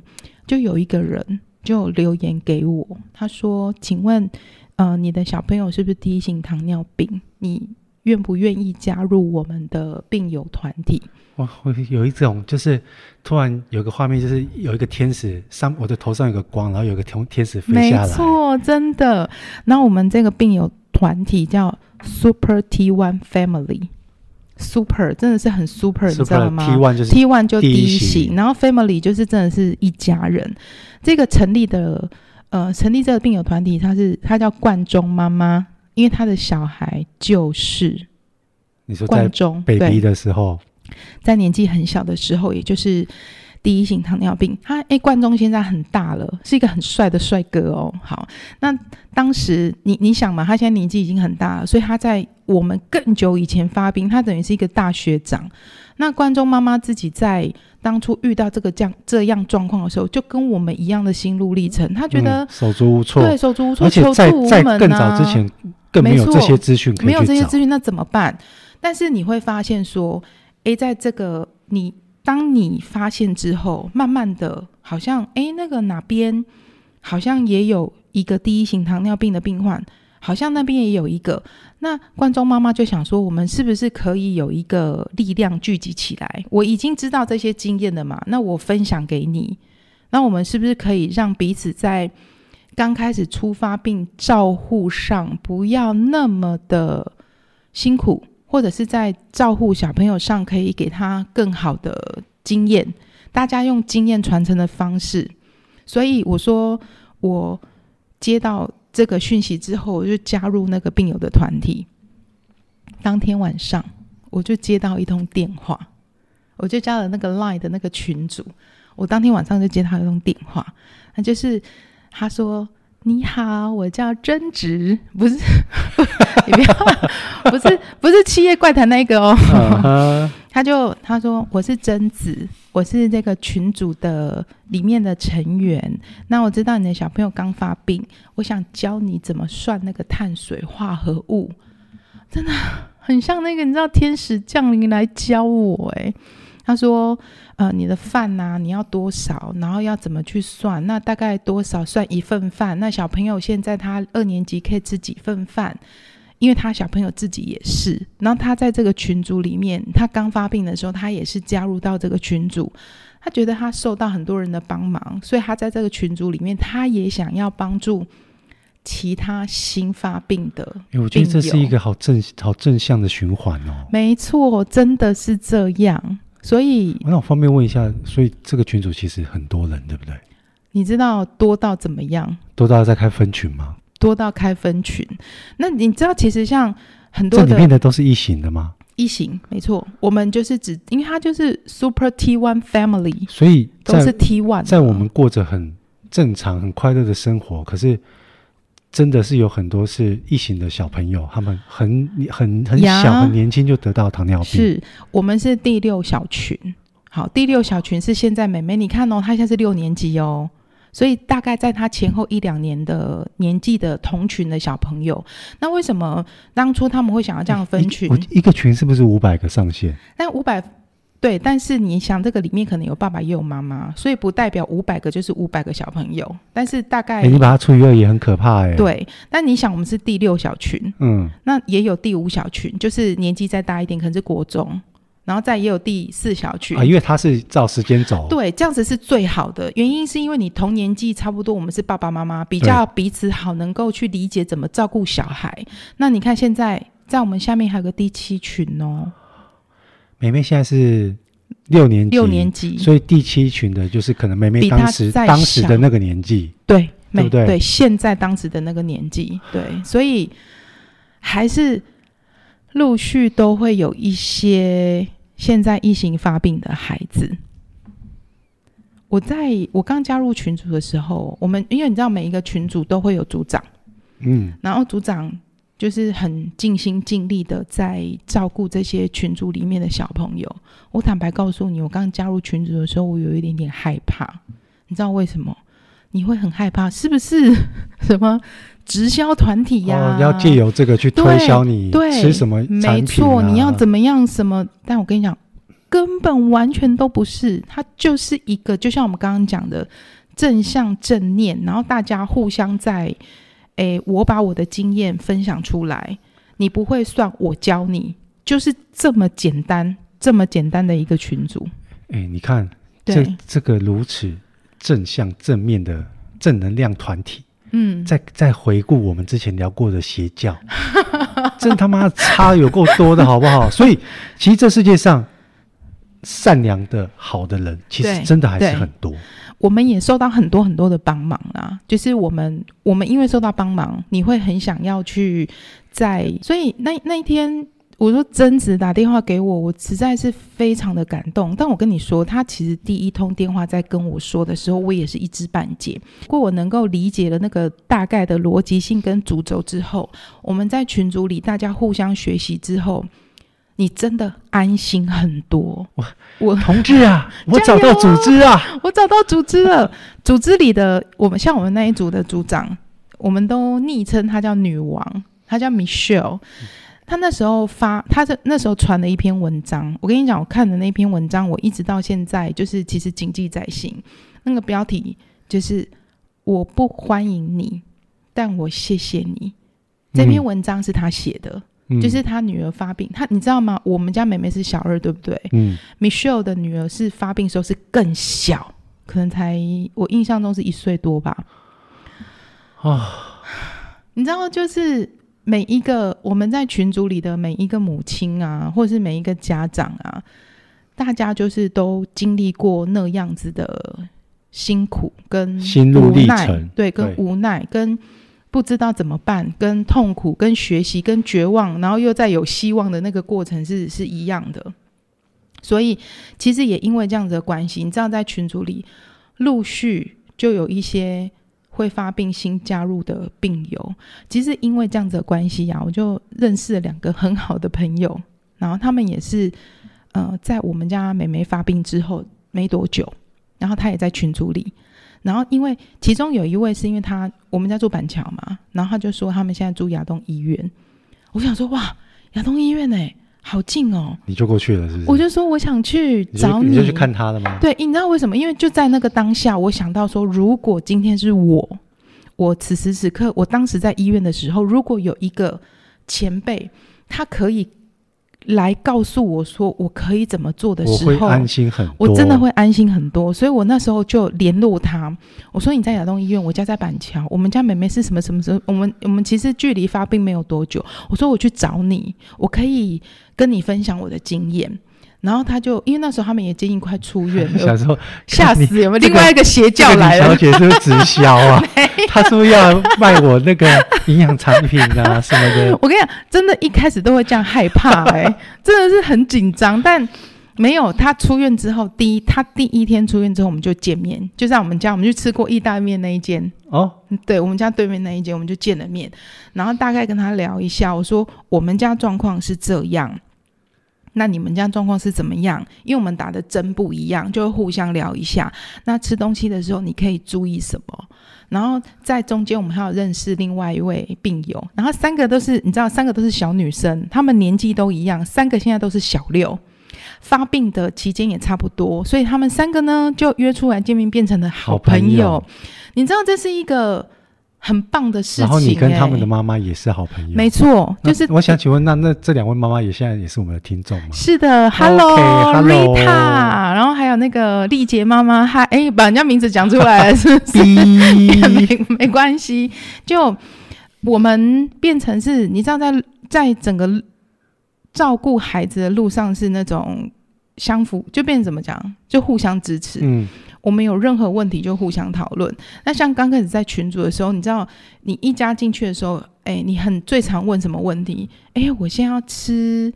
就有一个人就留言给我，他说：“请问，呃，你的小朋友是不是第一型糖尿病？你愿不愿意加入我们的病友团体？”我我有一种就是突然有个画面，就是有一个天使上我的头上有个光，然后有个天天使飞下来，没错，真的。那我们这个病友团体叫 Super T One Family。Super 真的是很 super，, super 你知道吗？T one 就是 T one 就第一型，然后 Family 就是真的是一家人。这个成立的呃，成立这个病友团体，它是它叫冠中妈妈，因为他的小孩就是你说冠中 baby 的时候，在年纪很小的时候，也就是。第一型糖尿病，他哎，冠中现在很大了，是一个很帅的帅哥哦。好，那当时你你想嘛，他现在年纪已经很大了，所以他在我们更久以前发病，他等于是一个大学长。那冠中妈妈自己在当初遇到这个这样这样状况的时候，就跟我们一样的心路历程，他觉得、嗯、手足无措，对，手足无措，而且在在更早之前更没有这些资讯，没有这些资讯，那怎么办？但是你会发现说，诶，在这个你。当你发现之后，慢慢的，好像哎，那个哪边好像也有一个第一型糖尿病的病患，好像那边也有一个。那冠中妈妈就想说，我们是不是可以有一个力量聚集起来？我已经知道这些经验了嘛，那我分享给你。那我们是不是可以让彼此在刚开始出发并照护上不要那么的辛苦？或者是在照顾小朋友上，可以给他更好的经验。大家用经验传承的方式，所以我说，我接到这个讯息之后，我就加入那个病友的团体。当天晚上，我就接到一通电话，我就加了那个 Line 的那个群组。我当天晚上就接到一通电话，那就是他说。你好，我叫贞植，不是，你不要，不是，不是七夜怪谈那个哦。Uh huh. 他就他说我是贞子，我是这个群组的里面的成员。那我知道你的小朋友刚发病，我想教你怎么算那个碳水化合物，真的很像那个你知道天使降临来教我诶。他说：“呃，你的饭呐、啊，你要多少？然后要怎么去算？那大概多少算一份饭？那小朋友现在他二年级可以吃几份饭？因为他小朋友自己也是。然后他在这个群组里面，他刚发病的时候，他也是加入到这个群组。他觉得他受到很多人的帮忙，所以他在这个群组里面，他也想要帮助其他新发病的。我觉得这是一个好正、好正向的循环哦。没错，真的是这样。”所以，那我方便问一下，所以这个群组其实很多人，对不对？你知道多到怎么样？多到在开分群吗？多到开分群。那你知道，其实像很多这里面的都是异形的吗？异形，没错。我们就是指，因为它就是 Super T One Family，所以都是 T One。在我们过着很正常、很快乐的生活，可是。真的是有很多是异型的小朋友，他们很很很小很年轻就得到糖尿病。是我们是第六小群，好，第六小群是现在妹妹，你看哦，她现在是六年级哦，所以大概在她前后一两年的年纪的同群的小朋友。那为什么当初他们会想要这样分群？一,一个群是不是五百个上限？那五百。对，但是你想，这个里面可能有爸爸也有妈妈，所以不代表五百个就是五百个小朋友。但是大概，你把它除以二也很可怕哎。对，但你想，我们是第六小群，嗯，那也有第五小群，就是年纪再大一点，可能是国中，然后再也有第四小群啊，因为它是照时间走。对，这样子是最好的。原因是因为你同年纪差不多，我们是爸爸妈妈，比较彼此好，能够去理解怎么照顾小孩。那你看现在在我们下面还有个第七群哦。妹妹现在是六年级，六年级，所以第七群的就是可能妹妹当时当时的那个年纪，对，对不对？对，现在当时的那个年纪，对，所以还是陆续都会有一些现在一型发病的孩子。我在我刚加入群组的时候，我们因为你知道每一个群组都会有组长，嗯，然后组长。就是很尽心尽力的在照顾这些群组里面的小朋友。我坦白告诉你，我刚加入群组的时候，我有一点点害怕。你知道为什么？你会很害怕？是不是 什么直销团体呀、啊哦？要借由这个去推销你对吃什么、啊？没错，你要怎么样？什么？但我跟你讲，根本完全都不是，它就是一个，就像我们刚刚讲的正向正念，然后大家互相在，诶，我把我的经验分享出来，你不会算，我教你，就是这么简单，这么简单的一个群组。诶，你看，这这个如此正向正面的正能量团体，嗯，在在回顾我们之前聊过的邪教，真他妈差有够多的，好不好？所以，其实这世界上。善良的好的人，其实真的还是很多。我们也受到很多很多的帮忙啊，就是我们我们因为受到帮忙，你会很想要去在。所以那那一天，我说贞子打电话给我，我实在是非常的感动。但我跟你说，他其实第一通电话在跟我说的时候，我也是一知半解。不过我能够理解了那个大概的逻辑性跟主轴之后，我们在群组里大家互相学习之后。你真的安心很多，我我同志啊，我找到组织啊，我找到组织了。组织里的我们，像我们那一组的组长，我们都昵称她叫女王，她叫 Michelle。她那时候发，她是那时候传了一篇文章。我跟你讲，我看的那篇文章，我一直到现在就是其实谨记在心。那个标题就是“我不欢迎你，但我谢谢你”。这篇文章是她写的。嗯就是他女儿发病，他你知道吗？我们家妹妹是小二，对不对？嗯，Michelle 的女儿是发病的时候是更小，可能才我印象中是一岁多吧。啊、哦，你知道，就是每一个我们在群组里的每一个母亲啊，或者是每一个家长啊，大家就是都经历过那样子的辛苦跟心路历程，对，跟无奈跟。不知道怎么办，跟痛苦、跟学习、跟绝望，然后又再有希望的那个过程是是一样的。所以，其实也因为这样子的关系，你知道，在群组里陆续就有一些会发病新加入的病友。其实因为这样子的关系呀、啊，我就认识了两个很好的朋友，然后他们也是呃，在我们家妹妹发病之后没多久，然后他也在群组里。然后，因为其中有一位是因为他我们家住板桥嘛，然后他就说他们现在住亚东医院。我想说哇，亚东医院哎，好近哦！你就过去了是不是？我就说我想去找你，你就去看他了吗？对，你知道为什么？因为就在那个当下，我想到说，如果今天是我，我此时此刻，我当时在医院的时候，如果有一个前辈，他可以。来告诉我说我可以怎么做的时候，我会安心很多，我真的会安心很多。所以我那时候就联络他，我说你在亚东医院，我家在板桥，我们家妹妹是什么什么时候？我们我们其实距离发病没有多久。我说我去找你，我可以跟你分享我的经验。然后他就因为那时候他们也接近快出院了，想说 吓死有没有？另外一个邪教来了，这个、小姐是不是直销啊？他是不是要卖我那个营养产品啊 什么的？我跟你讲，真的，一开始都会这样害怕、欸，哎，真的是很紧张。但没有，他出院之后，第一他第一天出院之后，我们就见面，就在我们家，我们去吃过意大利面那一间哦，对我们家对面那一间，我们就见了面，然后大概跟他聊一下，我说我们家状况是这样。那你们家状况是怎么样？因为我们打的针不一样，就会互相聊一下。那吃东西的时候，你可以注意什么？然后在中间，我们还有认识另外一位病友。然后三个都是，你知道，三个都是小女生，她们年纪都一样，三个现在都是小六，发病的期间也差不多，所以他们三个呢就约出来见面，变成了好朋友。朋友你知道，这是一个。很棒的事情、欸，然后你跟他们的妈妈也是好朋友，没错，就是我想请问，那那这两位妈妈也现在也是我们的听众吗？是的，Hello，Rita，、okay, 然后还有那个丽杰妈妈，嗨哎把人家名字讲出来了，是不是？没没关系，就我们变成是，你知道在，在在整个照顾孩子的路上是那种相辅，就变成怎么讲，就互相支持，嗯。我们有任何问题就互相讨论。那像刚开始在群组的时候，你知道，你一加进去的时候，哎，你很最常问什么问题？哎，我现在要吃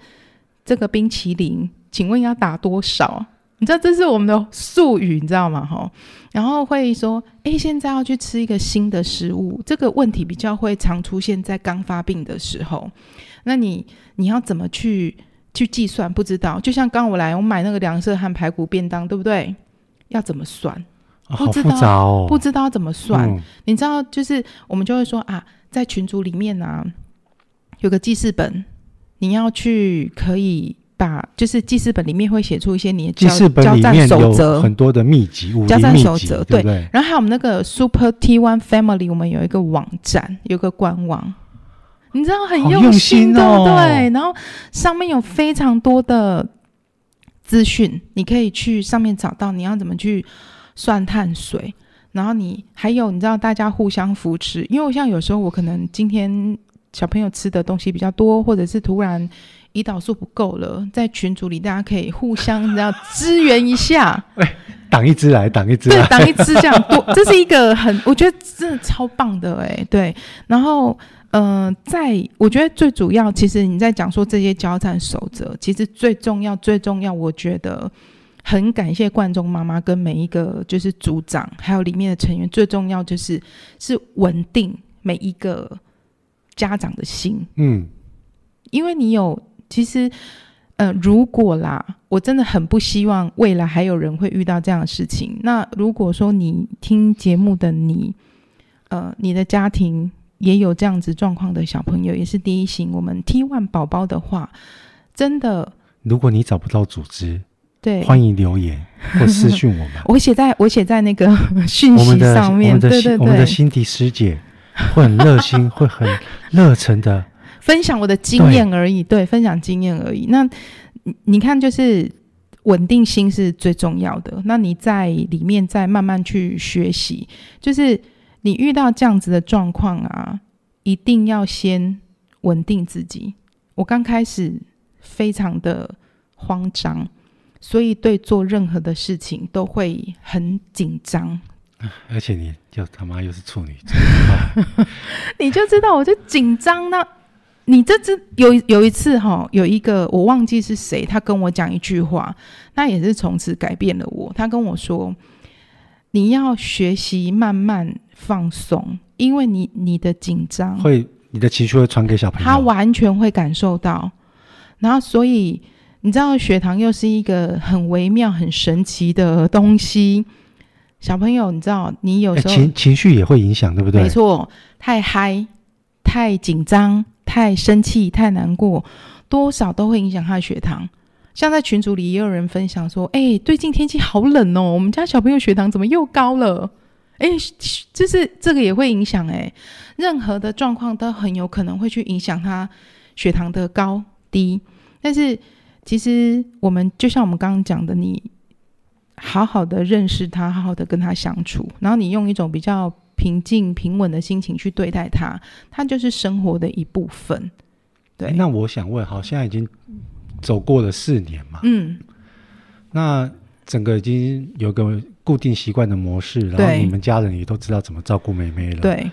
这个冰淇淋，请问要打多少？你知道这是我们的术语，你知道吗？哈，然后会说，哎，现在要去吃一个新的食物，这个问题比较会常出现在刚发病的时候。那你你要怎么去去计算？不知道。就像刚我来，我买那个两色和排骨便当，对不对？要怎么算？不知道，不知道怎么算。嗯、你知道，就是我们就会说啊，在群组里面呢、啊，有个记事本，你要去可以把就是记事本里面会写出一些你的记事本里面有很多的秘籍，交战守则，对，对，然后还有我们那个 Super T One Family，我们有一个网站，有个官网，你知道很用心的，哦、对，然后上面有非常多的资讯，你可以去上面找到你要怎么去算碳水，然后你还有你知道大家互相扶持，因为我像有时候我可能今天小朋友吃的东西比较多，或者是突然。胰岛素不够了，在群组里大家可以互相你知道支援一下。哎，挡一支来，挡一支来，对，挡一支这样多，这是一个很，我觉得真的超棒的哎。对，然后呃，在我觉得最主要，其实你在讲说这些交战守则，其实最重要、最重要，我觉得很感谢冠中妈妈跟每一个就是组长，还有里面的成员，最重要就是是稳定每一个家长的心。嗯，因为你有。其实，呃，如果啦，我真的很不希望未来还有人会遇到这样的事情。那如果说你听节目的你，呃，你的家庭也有这样子状况的小朋友，也是第一型我们 T one 宝宝的话，真的，如果你找不到组织，对，欢迎留言或私讯我们。我写在我写在那个 讯息上面，对对对，我们的辛迪师姐会很热心，会很热忱的。分享我的经验而已，对，对，分享经验而已。那你看，就是稳定性是最重要的。那你在里面再慢慢去学习，就是你遇到这样子的状况啊，一定要先稳定自己。我刚开始非常的慌张，所以对做任何的事情都会很紧张。而且你又他妈又是处女座，你就知道我就紧张那。你这只有有一次哈，有一个我忘记是谁，他跟我讲一句话，那也是从此改变了我。他跟我说：“你要学习慢慢放松，因为你你的紧张会，你的情绪会传给小朋友，他完全会感受到。然后，所以你知道，血糖又是一个很微妙、很神奇的东西。小朋友，你知道，你有时候情情绪也会影响，对不对？没错，太嗨、太紧张。”太生气、太难过，多少都会影响他的血糖。像在群组里也有人分享说：“哎、欸，最近天气好冷哦，我们家小朋友血糖怎么又高了？”哎、欸，就是这个也会影响。哎，任何的状况都很有可能会去影响他血糖的高低。但是其实我们就像我们刚刚讲的，你好好的认识他，好好的跟他相处，然后你用一种比较。平静平稳的心情去对待他，他就是生活的一部分。对，那我想问，好，现在已经走过了四年嘛？嗯，那整个已经有个固定习惯的模式，然后你们家人也都知道怎么照顾妹妹了。对，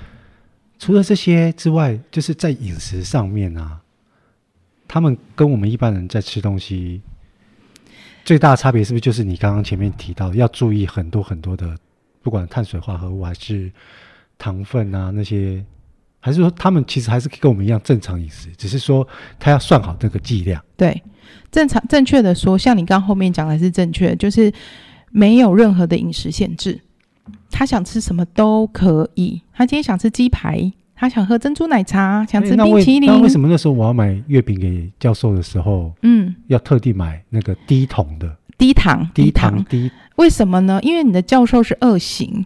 除了这些之外，就是在饮食上面啊，他们跟我们一般人在吃东西最大的差别，是不是就是你刚刚前面提到要注意很多很多的？不管碳水化合物还是糖分啊，那些，还是说他们其实还是跟我们一样正常饮食，只是说他要算好那个剂量。对，正常正确的说，像你刚后面讲的是正确，就是没有任何的饮食限制，他想吃什么都可以。他今天想吃鸡排，他想喝珍珠奶茶，想吃冰淇淋。那为什么那时候我要买月饼给教授的时候，嗯，要特地买那个低糖的？低糖，低糖，低，为什么呢？因为你的教授是二型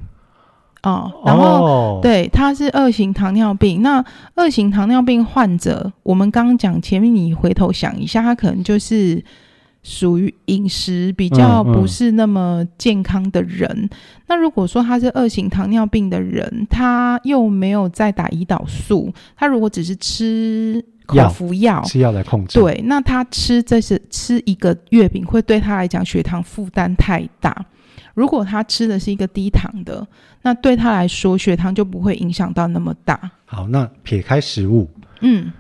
哦，然后、哦、对，他是二型糖尿病。那二型糖尿病患者，我们刚刚讲前面，你回头想一下，他可能就是属于饮食比较不是那么健康的人。嗯嗯、那如果说他是二型糖尿病的人，他又没有在打胰岛素，他如果只是吃。口服药吃药来控制，对，那他吃这是吃一个月饼，会对他来讲血糖负担太大。如果他吃的是一个低糖的，那对他来说血糖就不会影响到那么大。好，那撇开食物，嗯，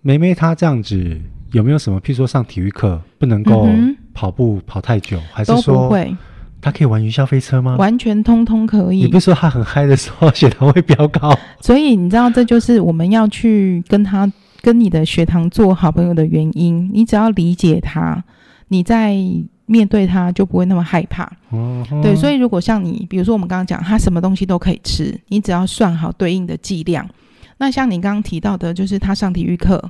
梅梅她这样子有没有什么？譬如说上体育课不能够跑步跑太久，嗯、还是说都不会？他可以玩云霄飞车吗？完全通通可以。你不是说他很嗨的时候血糖会飙高？所以你知道，这就是我们要去跟他、跟你的血糖做好朋友的原因。你只要理解他，你在面对他就不会那么害怕。对。所以如果像你，比如说我们刚刚讲，他什么东西都可以吃，你只要算好对应的剂量。那像你刚刚提到的，就是他上体育课，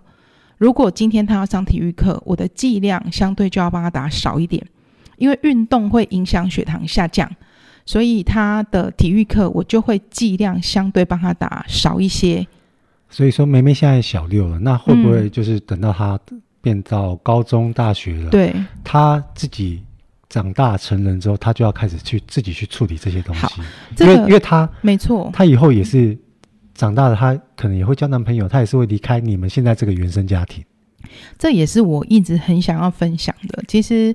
如果今天他要上体育课，我的剂量相对就要帮他打少一点，因为运动会影响血糖下降，所以他的体育课我就会剂量相对帮他打少一些。所以说，梅梅现在小六了，那会不会就是等到他变到高中、大学了，对、嗯，他自己长大成人之后，他就要开始去自己去处理这些东西，这个、因为因为他没错，他以后也是。长大了，他可能也会交男朋友，他也是会离开你们现在这个原生家庭。这也是我一直很想要分享的。其实，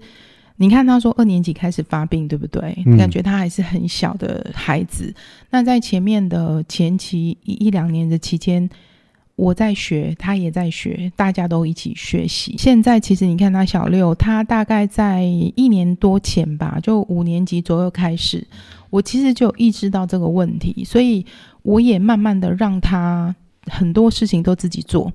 你看他说二年级开始发病，对不对？嗯、感觉他还是很小的孩子。那在前面的前期一一两年的期间，我在学，他也在学，大家都一起学习。现在其实你看他小六，他大概在一年多前吧，就五年级左右开始，我其实就意识到这个问题，所以。我也慢慢的让他很多事情都自己做，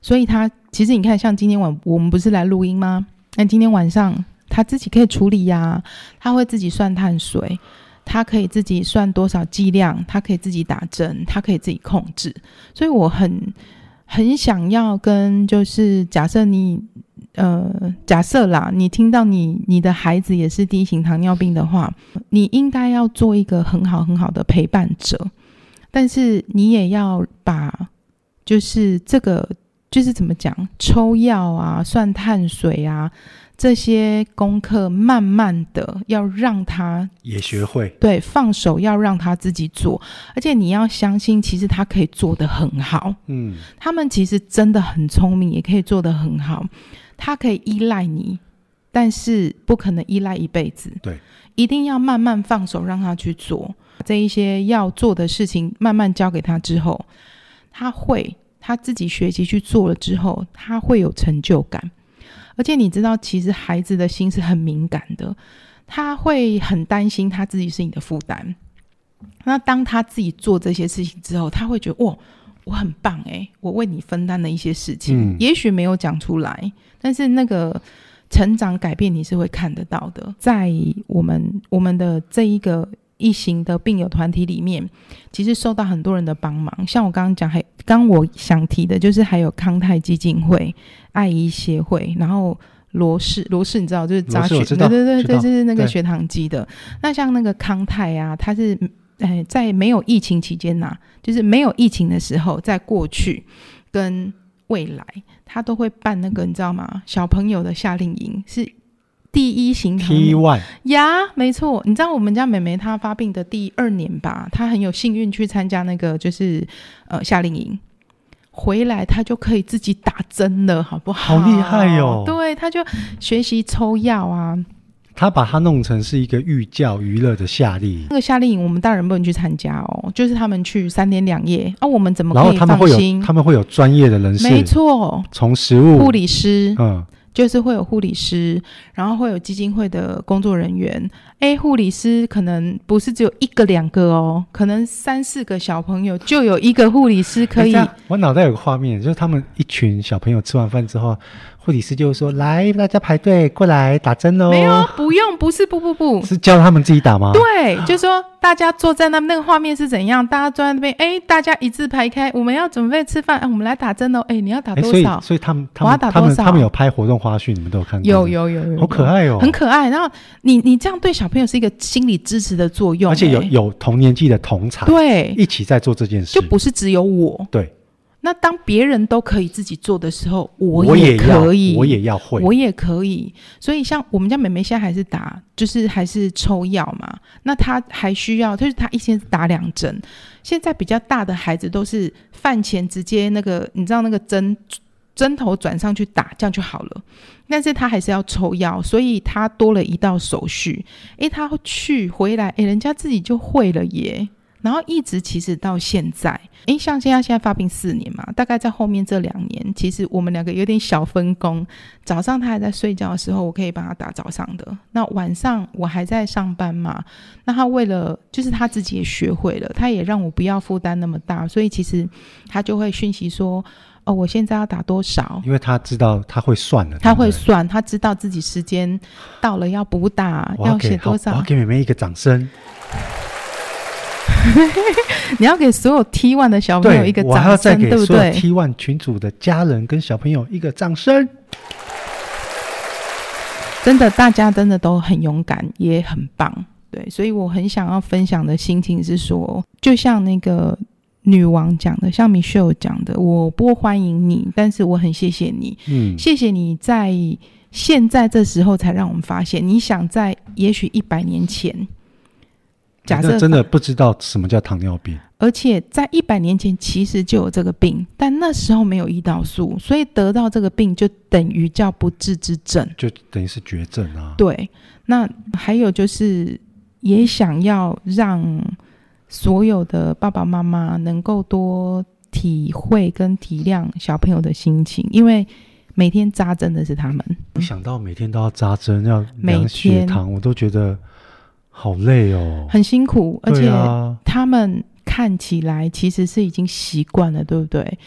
所以他其实你看，像今天晚我们不是来录音吗？那今天晚上他自己可以处理呀、他会自己算碳水，他可以自己算多少剂量，他可以自己打针，他可以自己控制。所以我很很想要跟，就是假设你呃假设啦，你听到你你的孩子也是第一型糖尿病的话，你应该要做一个很好很好的陪伴者。但是你也要把，就是这个，就是怎么讲，抽药啊、算碳水啊这些功课，慢慢的要让他也学会。对，放手要让他自己做，而且你要相信，其实他可以做得很好。嗯，他们其实真的很聪明，也可以做得很好。他可以依赖你，但是不可能依赖一辈子。对，一定要慢慢放手，让他去做。这一些要做的事情，慢慢交给他之后，他会他自己学习去做了之后，他会有成就感。而且你知道，其实孩子的心是很敏感的，他会很担心他自己是你的负担。那当他自己做这些事情之后，他会觉得哇，我很棒诶，我为你分担了一些事情，嗯、也许没有讲出来，但是那个成长改变你是会看得到的。在我们我们的这一个。一型的病友团体里面，其实受到很多人的帮忙。像我刚刚讲，还刚我想提的，就是还有康泰基金会、爱医协会，然后罗氏罗氏，你知道就是扎血，对对对对，就是那个血糖机的。那像那个康泰啊，它是呃在没有疫情期间呐、啊，就是没有疫情的时候，在过去跟未来，他都会办那个你知道吗？小朋友的夏令营是。第一型糖尿病呀，没错。你知道我们家妹妹她发病的第二年吧，她很有幸运去参加那个就是呃夏令营，回来她就可以自己打针了，好不好？好厉害哟、哦！对，她就学习抽药啊。她把它弄成是一个寓教于乐的夏令营。那个夏令营我们大人不能去参加哦，就是他们去三天两夜啊，我们怎么可以放心？他们会有他们会有专业的人士，没错，从食物护理师，嗯。就是会有护理师，然后会有基金会的工作人员。哎，护理师可能不是只有一个两个哦，可能三四个小朋友就有一个护理师可以。我脑袋有个画面，就是他们一群小朋友吃完饭之后。护理师就说：“来，大家排队过来打针喽。”没有，不用，不是，不不不，是叫他们自己打吗？对，就说大家坐在那，那个画面是怎样？大家坐在那边，哎，大家一字排开，我们要准备吃饭，哎，我们来打针喽。哎，你要打多少？所以，所以他们，他们，他们，他们有拍活动花絮，你们都有看过？有，有，有，有，好可爱哦，很可爱。然后你，你这样对小朋友是一个心理支持的作用，而且有有同年纪的同场，对，一起在做这件事，就不是只有我，对。那当别人都可以自己做的时候，我也可以，我也要，会，我也可以。所以像我们家妹妹现在还是打，就是还是抽药嘛。那她还需要，就是她一天打两针。现在比较大的孩子都是饭前直接那个，你知道那个针针头转上去打，这样就好了。但是她还是要抽药，所以她多了一道手续。诶，她去回来，诶，人家自己就会了耶。然后一直其实到现在，诶，像现在现在发病四年嘛，大概在后面这两年，其实我们两个有点小分工。早上他还在睡觉的时候，我可以帮他打早上的。那晚上我还在上班嘛，那他为了就是他自己也学会了，他也让我不要负担那么大，所以其实他就会讯息说，哦，我现在要打多少？因为他知道他会算了，他会算，他知道自己时间到了要补打，要写多少。我要给妹妹一个掌声。你要给所有 T one 的小朋友一个掌声，我还要再给所有 T1 群主的家人跟小朋友一个掌声。真的，大家真的都很勇敢，也很棒。对，所以我很想要分享的心情是说，就像那个女王讲的，像 Michelle 讲的，我不欢迎你，但是我很谢谢你。嗯，谢谢你在现在这时候才让我们发现，你想在也许一百年前。假设真的不知道什么叫糖尿病，而且在一百年前其实就有这个病，但那时候没有胰岛素，所以得到这个病就等于叫不治之症，就等于是绝症啊。对，那还有就是也想要让所有的爸爸妈妈能够多体会跟体谅小朋友的心情，因为每天扎针的是他们。我想到每天都要扎针，要量血糖，我都觉得。好累哦，很辛苦，而且他们看起来其实是已经习惯了，对不对？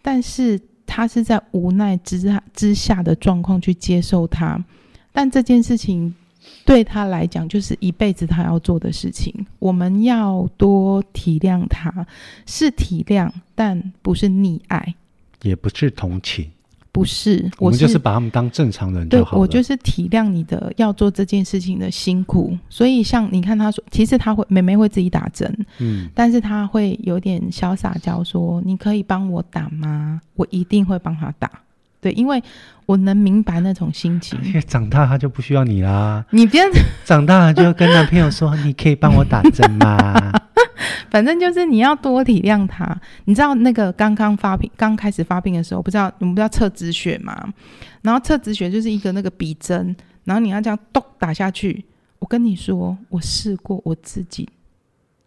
但是他是在无奈之下之下的状况去接受他，但这件事情对他来讲就是一辈子他要做的事情。我们要多体谅他，是体谅，但不是溺爱，也不是同情。不是，我们就是把他们当正常人就好我就是体谅你的要做这件事情的辛苦，所以像你看他说，其实他会妹妹会自己打针，嗯，但是他会有点小撒娇说：“你可以帮我打吗？我一定会帮他打。”对，因为我能明白那种心情。因为长大他就不需要你啦，你别 长大了就跟男朋友说：“你可以帮我打针吗？” 反正就是你要多体谅他，你知道那个刚刚发病、刚开始发病的时候，不知道你们不知道测止血吗？然后测止血就是一个那个笔针，然后你要这样咚打下去。我跟你说，我试过我自己，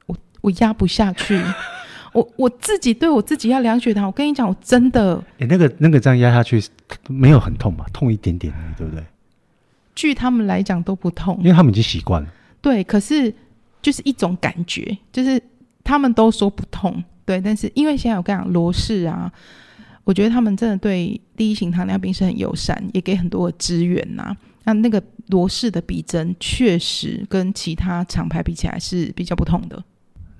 我我压不下去，我我自己对我自己要量血糖。我跟你讲，我真的，哎、欸，那个那个这样压下去没有很痛吧？痛一点点，对不对？据他们来讲都不痛，因为他们已经习惯了。对，可是就是一种感觉，就是。他们都说不痛，对，但是因为现在我跟你讲罗氏啊，我觉得他们真的对第一型糖尿病是很友善，也给很多的资源呐、啊。那那个罗氏的鼻针确实跟其他厂牌比起来是比较不同的。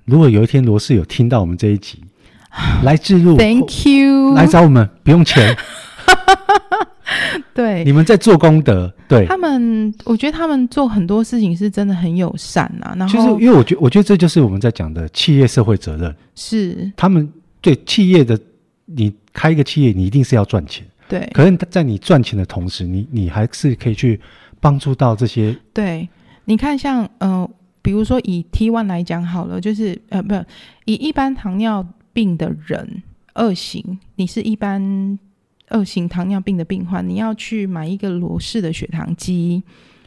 如果有一天罗氏有听到我们这一集，来置入，Thank you，来找我们，不用钱。对，你们在做功德，对他们，我觉得他们做很多事情是真的很友善啊。然后，就是因为我觉得，我觉得这就是我们在讲的企业社会责任。是他们对企业的，你开一个企业，你一定是要赚钱。对，可是，在你赚钱的同时，你你还是可以去帮助到这些。对，你看像，像呃，比如说以 T1 来讲好了，就是呃，不，以一般糖尿病的人二型，你是一般。二型糖尿病的病患，你要去买一个罗氏的血糖机、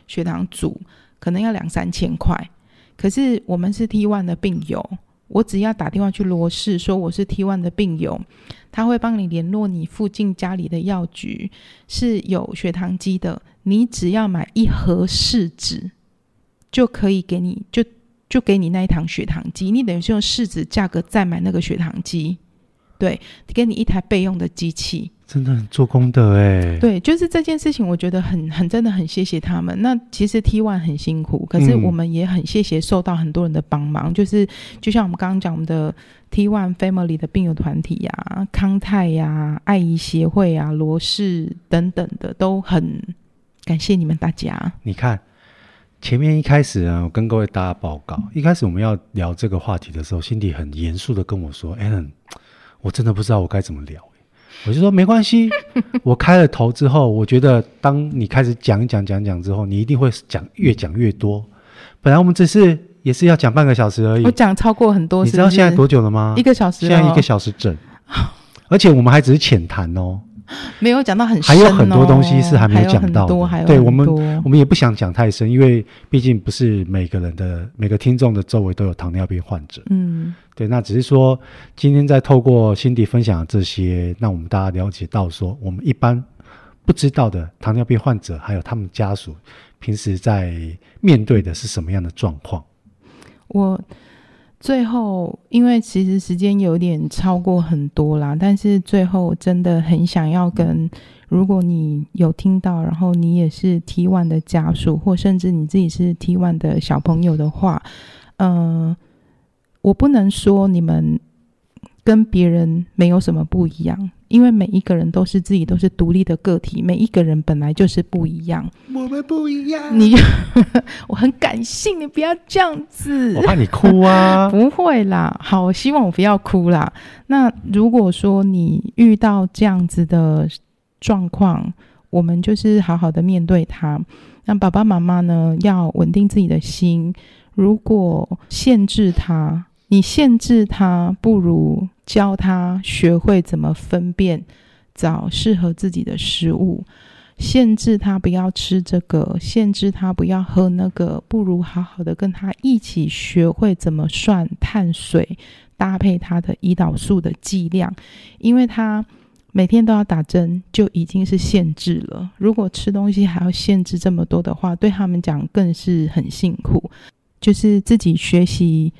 血糖组，可能要两三千块。可是我们是 T1 的病友，我只要打电话去罗氏说我是 T1 的病友，他会帮你联络你附近家里的药局，是有血糖机的。你只要买一盒试纸，就可以给你就就给你那一堂血糖机。你等于是用试纸价格再买那个血糖机，对，给你一台备用的机器。真的很做功德哎，对，就是这件事情，我觉得很很真的很谢谢他们。那其实 T One 很辛苦，可是我们也很谢谢受到很多人的帮忙。嗯、就是就像我们刚刚讲的 T One Family 的病友团体呀、啊、康泰呀、啊、爱医协会啊、罗氏等等的，都很感谢你们大家。你看前面一开始啊，我跟各位大家报告，一开始我们要聊这个话题的时候，辛迪很严肃的跟我说：“Alan，我真的不知道我该怎么聊。”我就说没关系，我开了头之后，我觉得当你开始讲讲讲讲之后，你一定会讲越讲越多。本来我们只是也是要讲半个小时而已，我讲超过很多是是？你知道现在多久了吗？一个小时，现在一个小时整，而且我们还只是浅谈哦。没有讲到很深，还有很多东西是还没有讲到的。还有对我们，我们也不想讲太深，因为毕竟不是每个人的每个听众的周围都有糖尿病患者。嗯，对，那只是说今天在透过辛迪分享的这些，让我们大家了解到说，我们一般不知道的糖尿病患者还有他们家属平时在面对的是什么样的状况。我。最后，因为其实时间有点超过很多啦，但是最后真的很想要跟，如果你有听到，然后你也是 T one 的家属，或甚至你自己是 T one 的小朋友的话，嗯、呃，我不能说你们跟别人没有什么不一样。因为每一个人都是自己，都是独立的个体，每一个人本来就是不一样。我们不一样。你，我很感性，你不要这样子。我怕你哭啊。不会啦，好，我希望我不要哭啦。那如果说你遇到这样子的状况，我们就是好好的面对它。那爸爸妈妈呢，要稳定自己的心。如果限制他，你限制他，不如。教他学会怎么分辨，找适合自己的食物，限制他不要吃这个，限制他不要喝那个，不如好好的跟他一起学会怎么算碳水，搭配他的胰岛素的剂量，因为他每天都要打针，就已经是限制了。如果吃东西还要限制这么多的话，对他们讲更是很辛苦，就是自己学习。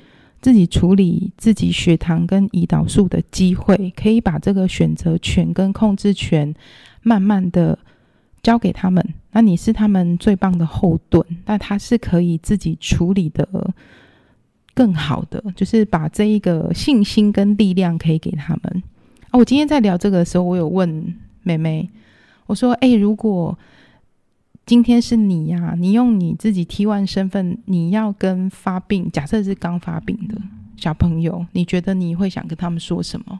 自己处理自己血糖跟胰岛素的机会，可以把这个选择权跟控制权慢慢的交给他们。那你是他们最棒的后盾，但他是可以自己处理的更好的，就是把这一个信心跟力量可以给他们。啊，我今天在聊这个的时候，我有问妹妹，我说：“哎，如果……”今天是你呀、啊，你用你自己 T1 身份，你要跟发病，假设是刚发病的小朋友，你觉得你会想跟他们说什么？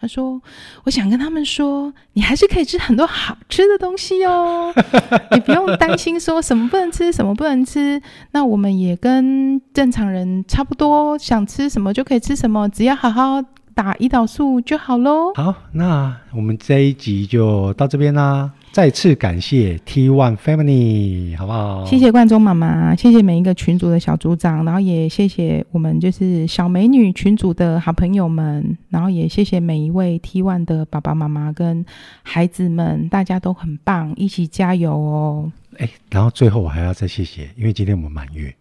他说：“我想跟他们说，你还是可以吃很多好吃的东西哦，你不用担心说什么不能吃，什么不能吃。那我们也跟正常人差不多，想吃什么就可以吃什么，只要好好打胰岛素就好喽。”好，那我们这一集就到这边啦。再次感谢 T One Family，好不好？谢谢冠中妈妈，谢谢每一个群组的小组长，然后也谢谢我们就是小美女群组的好朋友们，然后也谢谢每一位 T One 的爸爸妈妈跟孩子们，大家都很棒，一起加油哦！哎，然后最后我还要再谢谢，因为今天我们满月，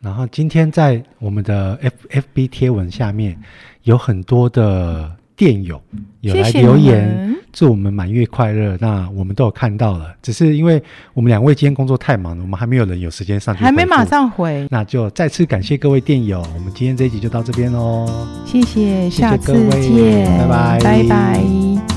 然后今天在我们的 F FB 贴文下面有很多的。电友有来留言，祝我们满月快乐。那我们都有看到了，只是因为我们两位今天工作太忙了，我们还没有人有时间上去，还没马上回。那就再次感谢各位电友，我们今天这一集就到这边喽。谢谢，下次见，拜拜，拜拜。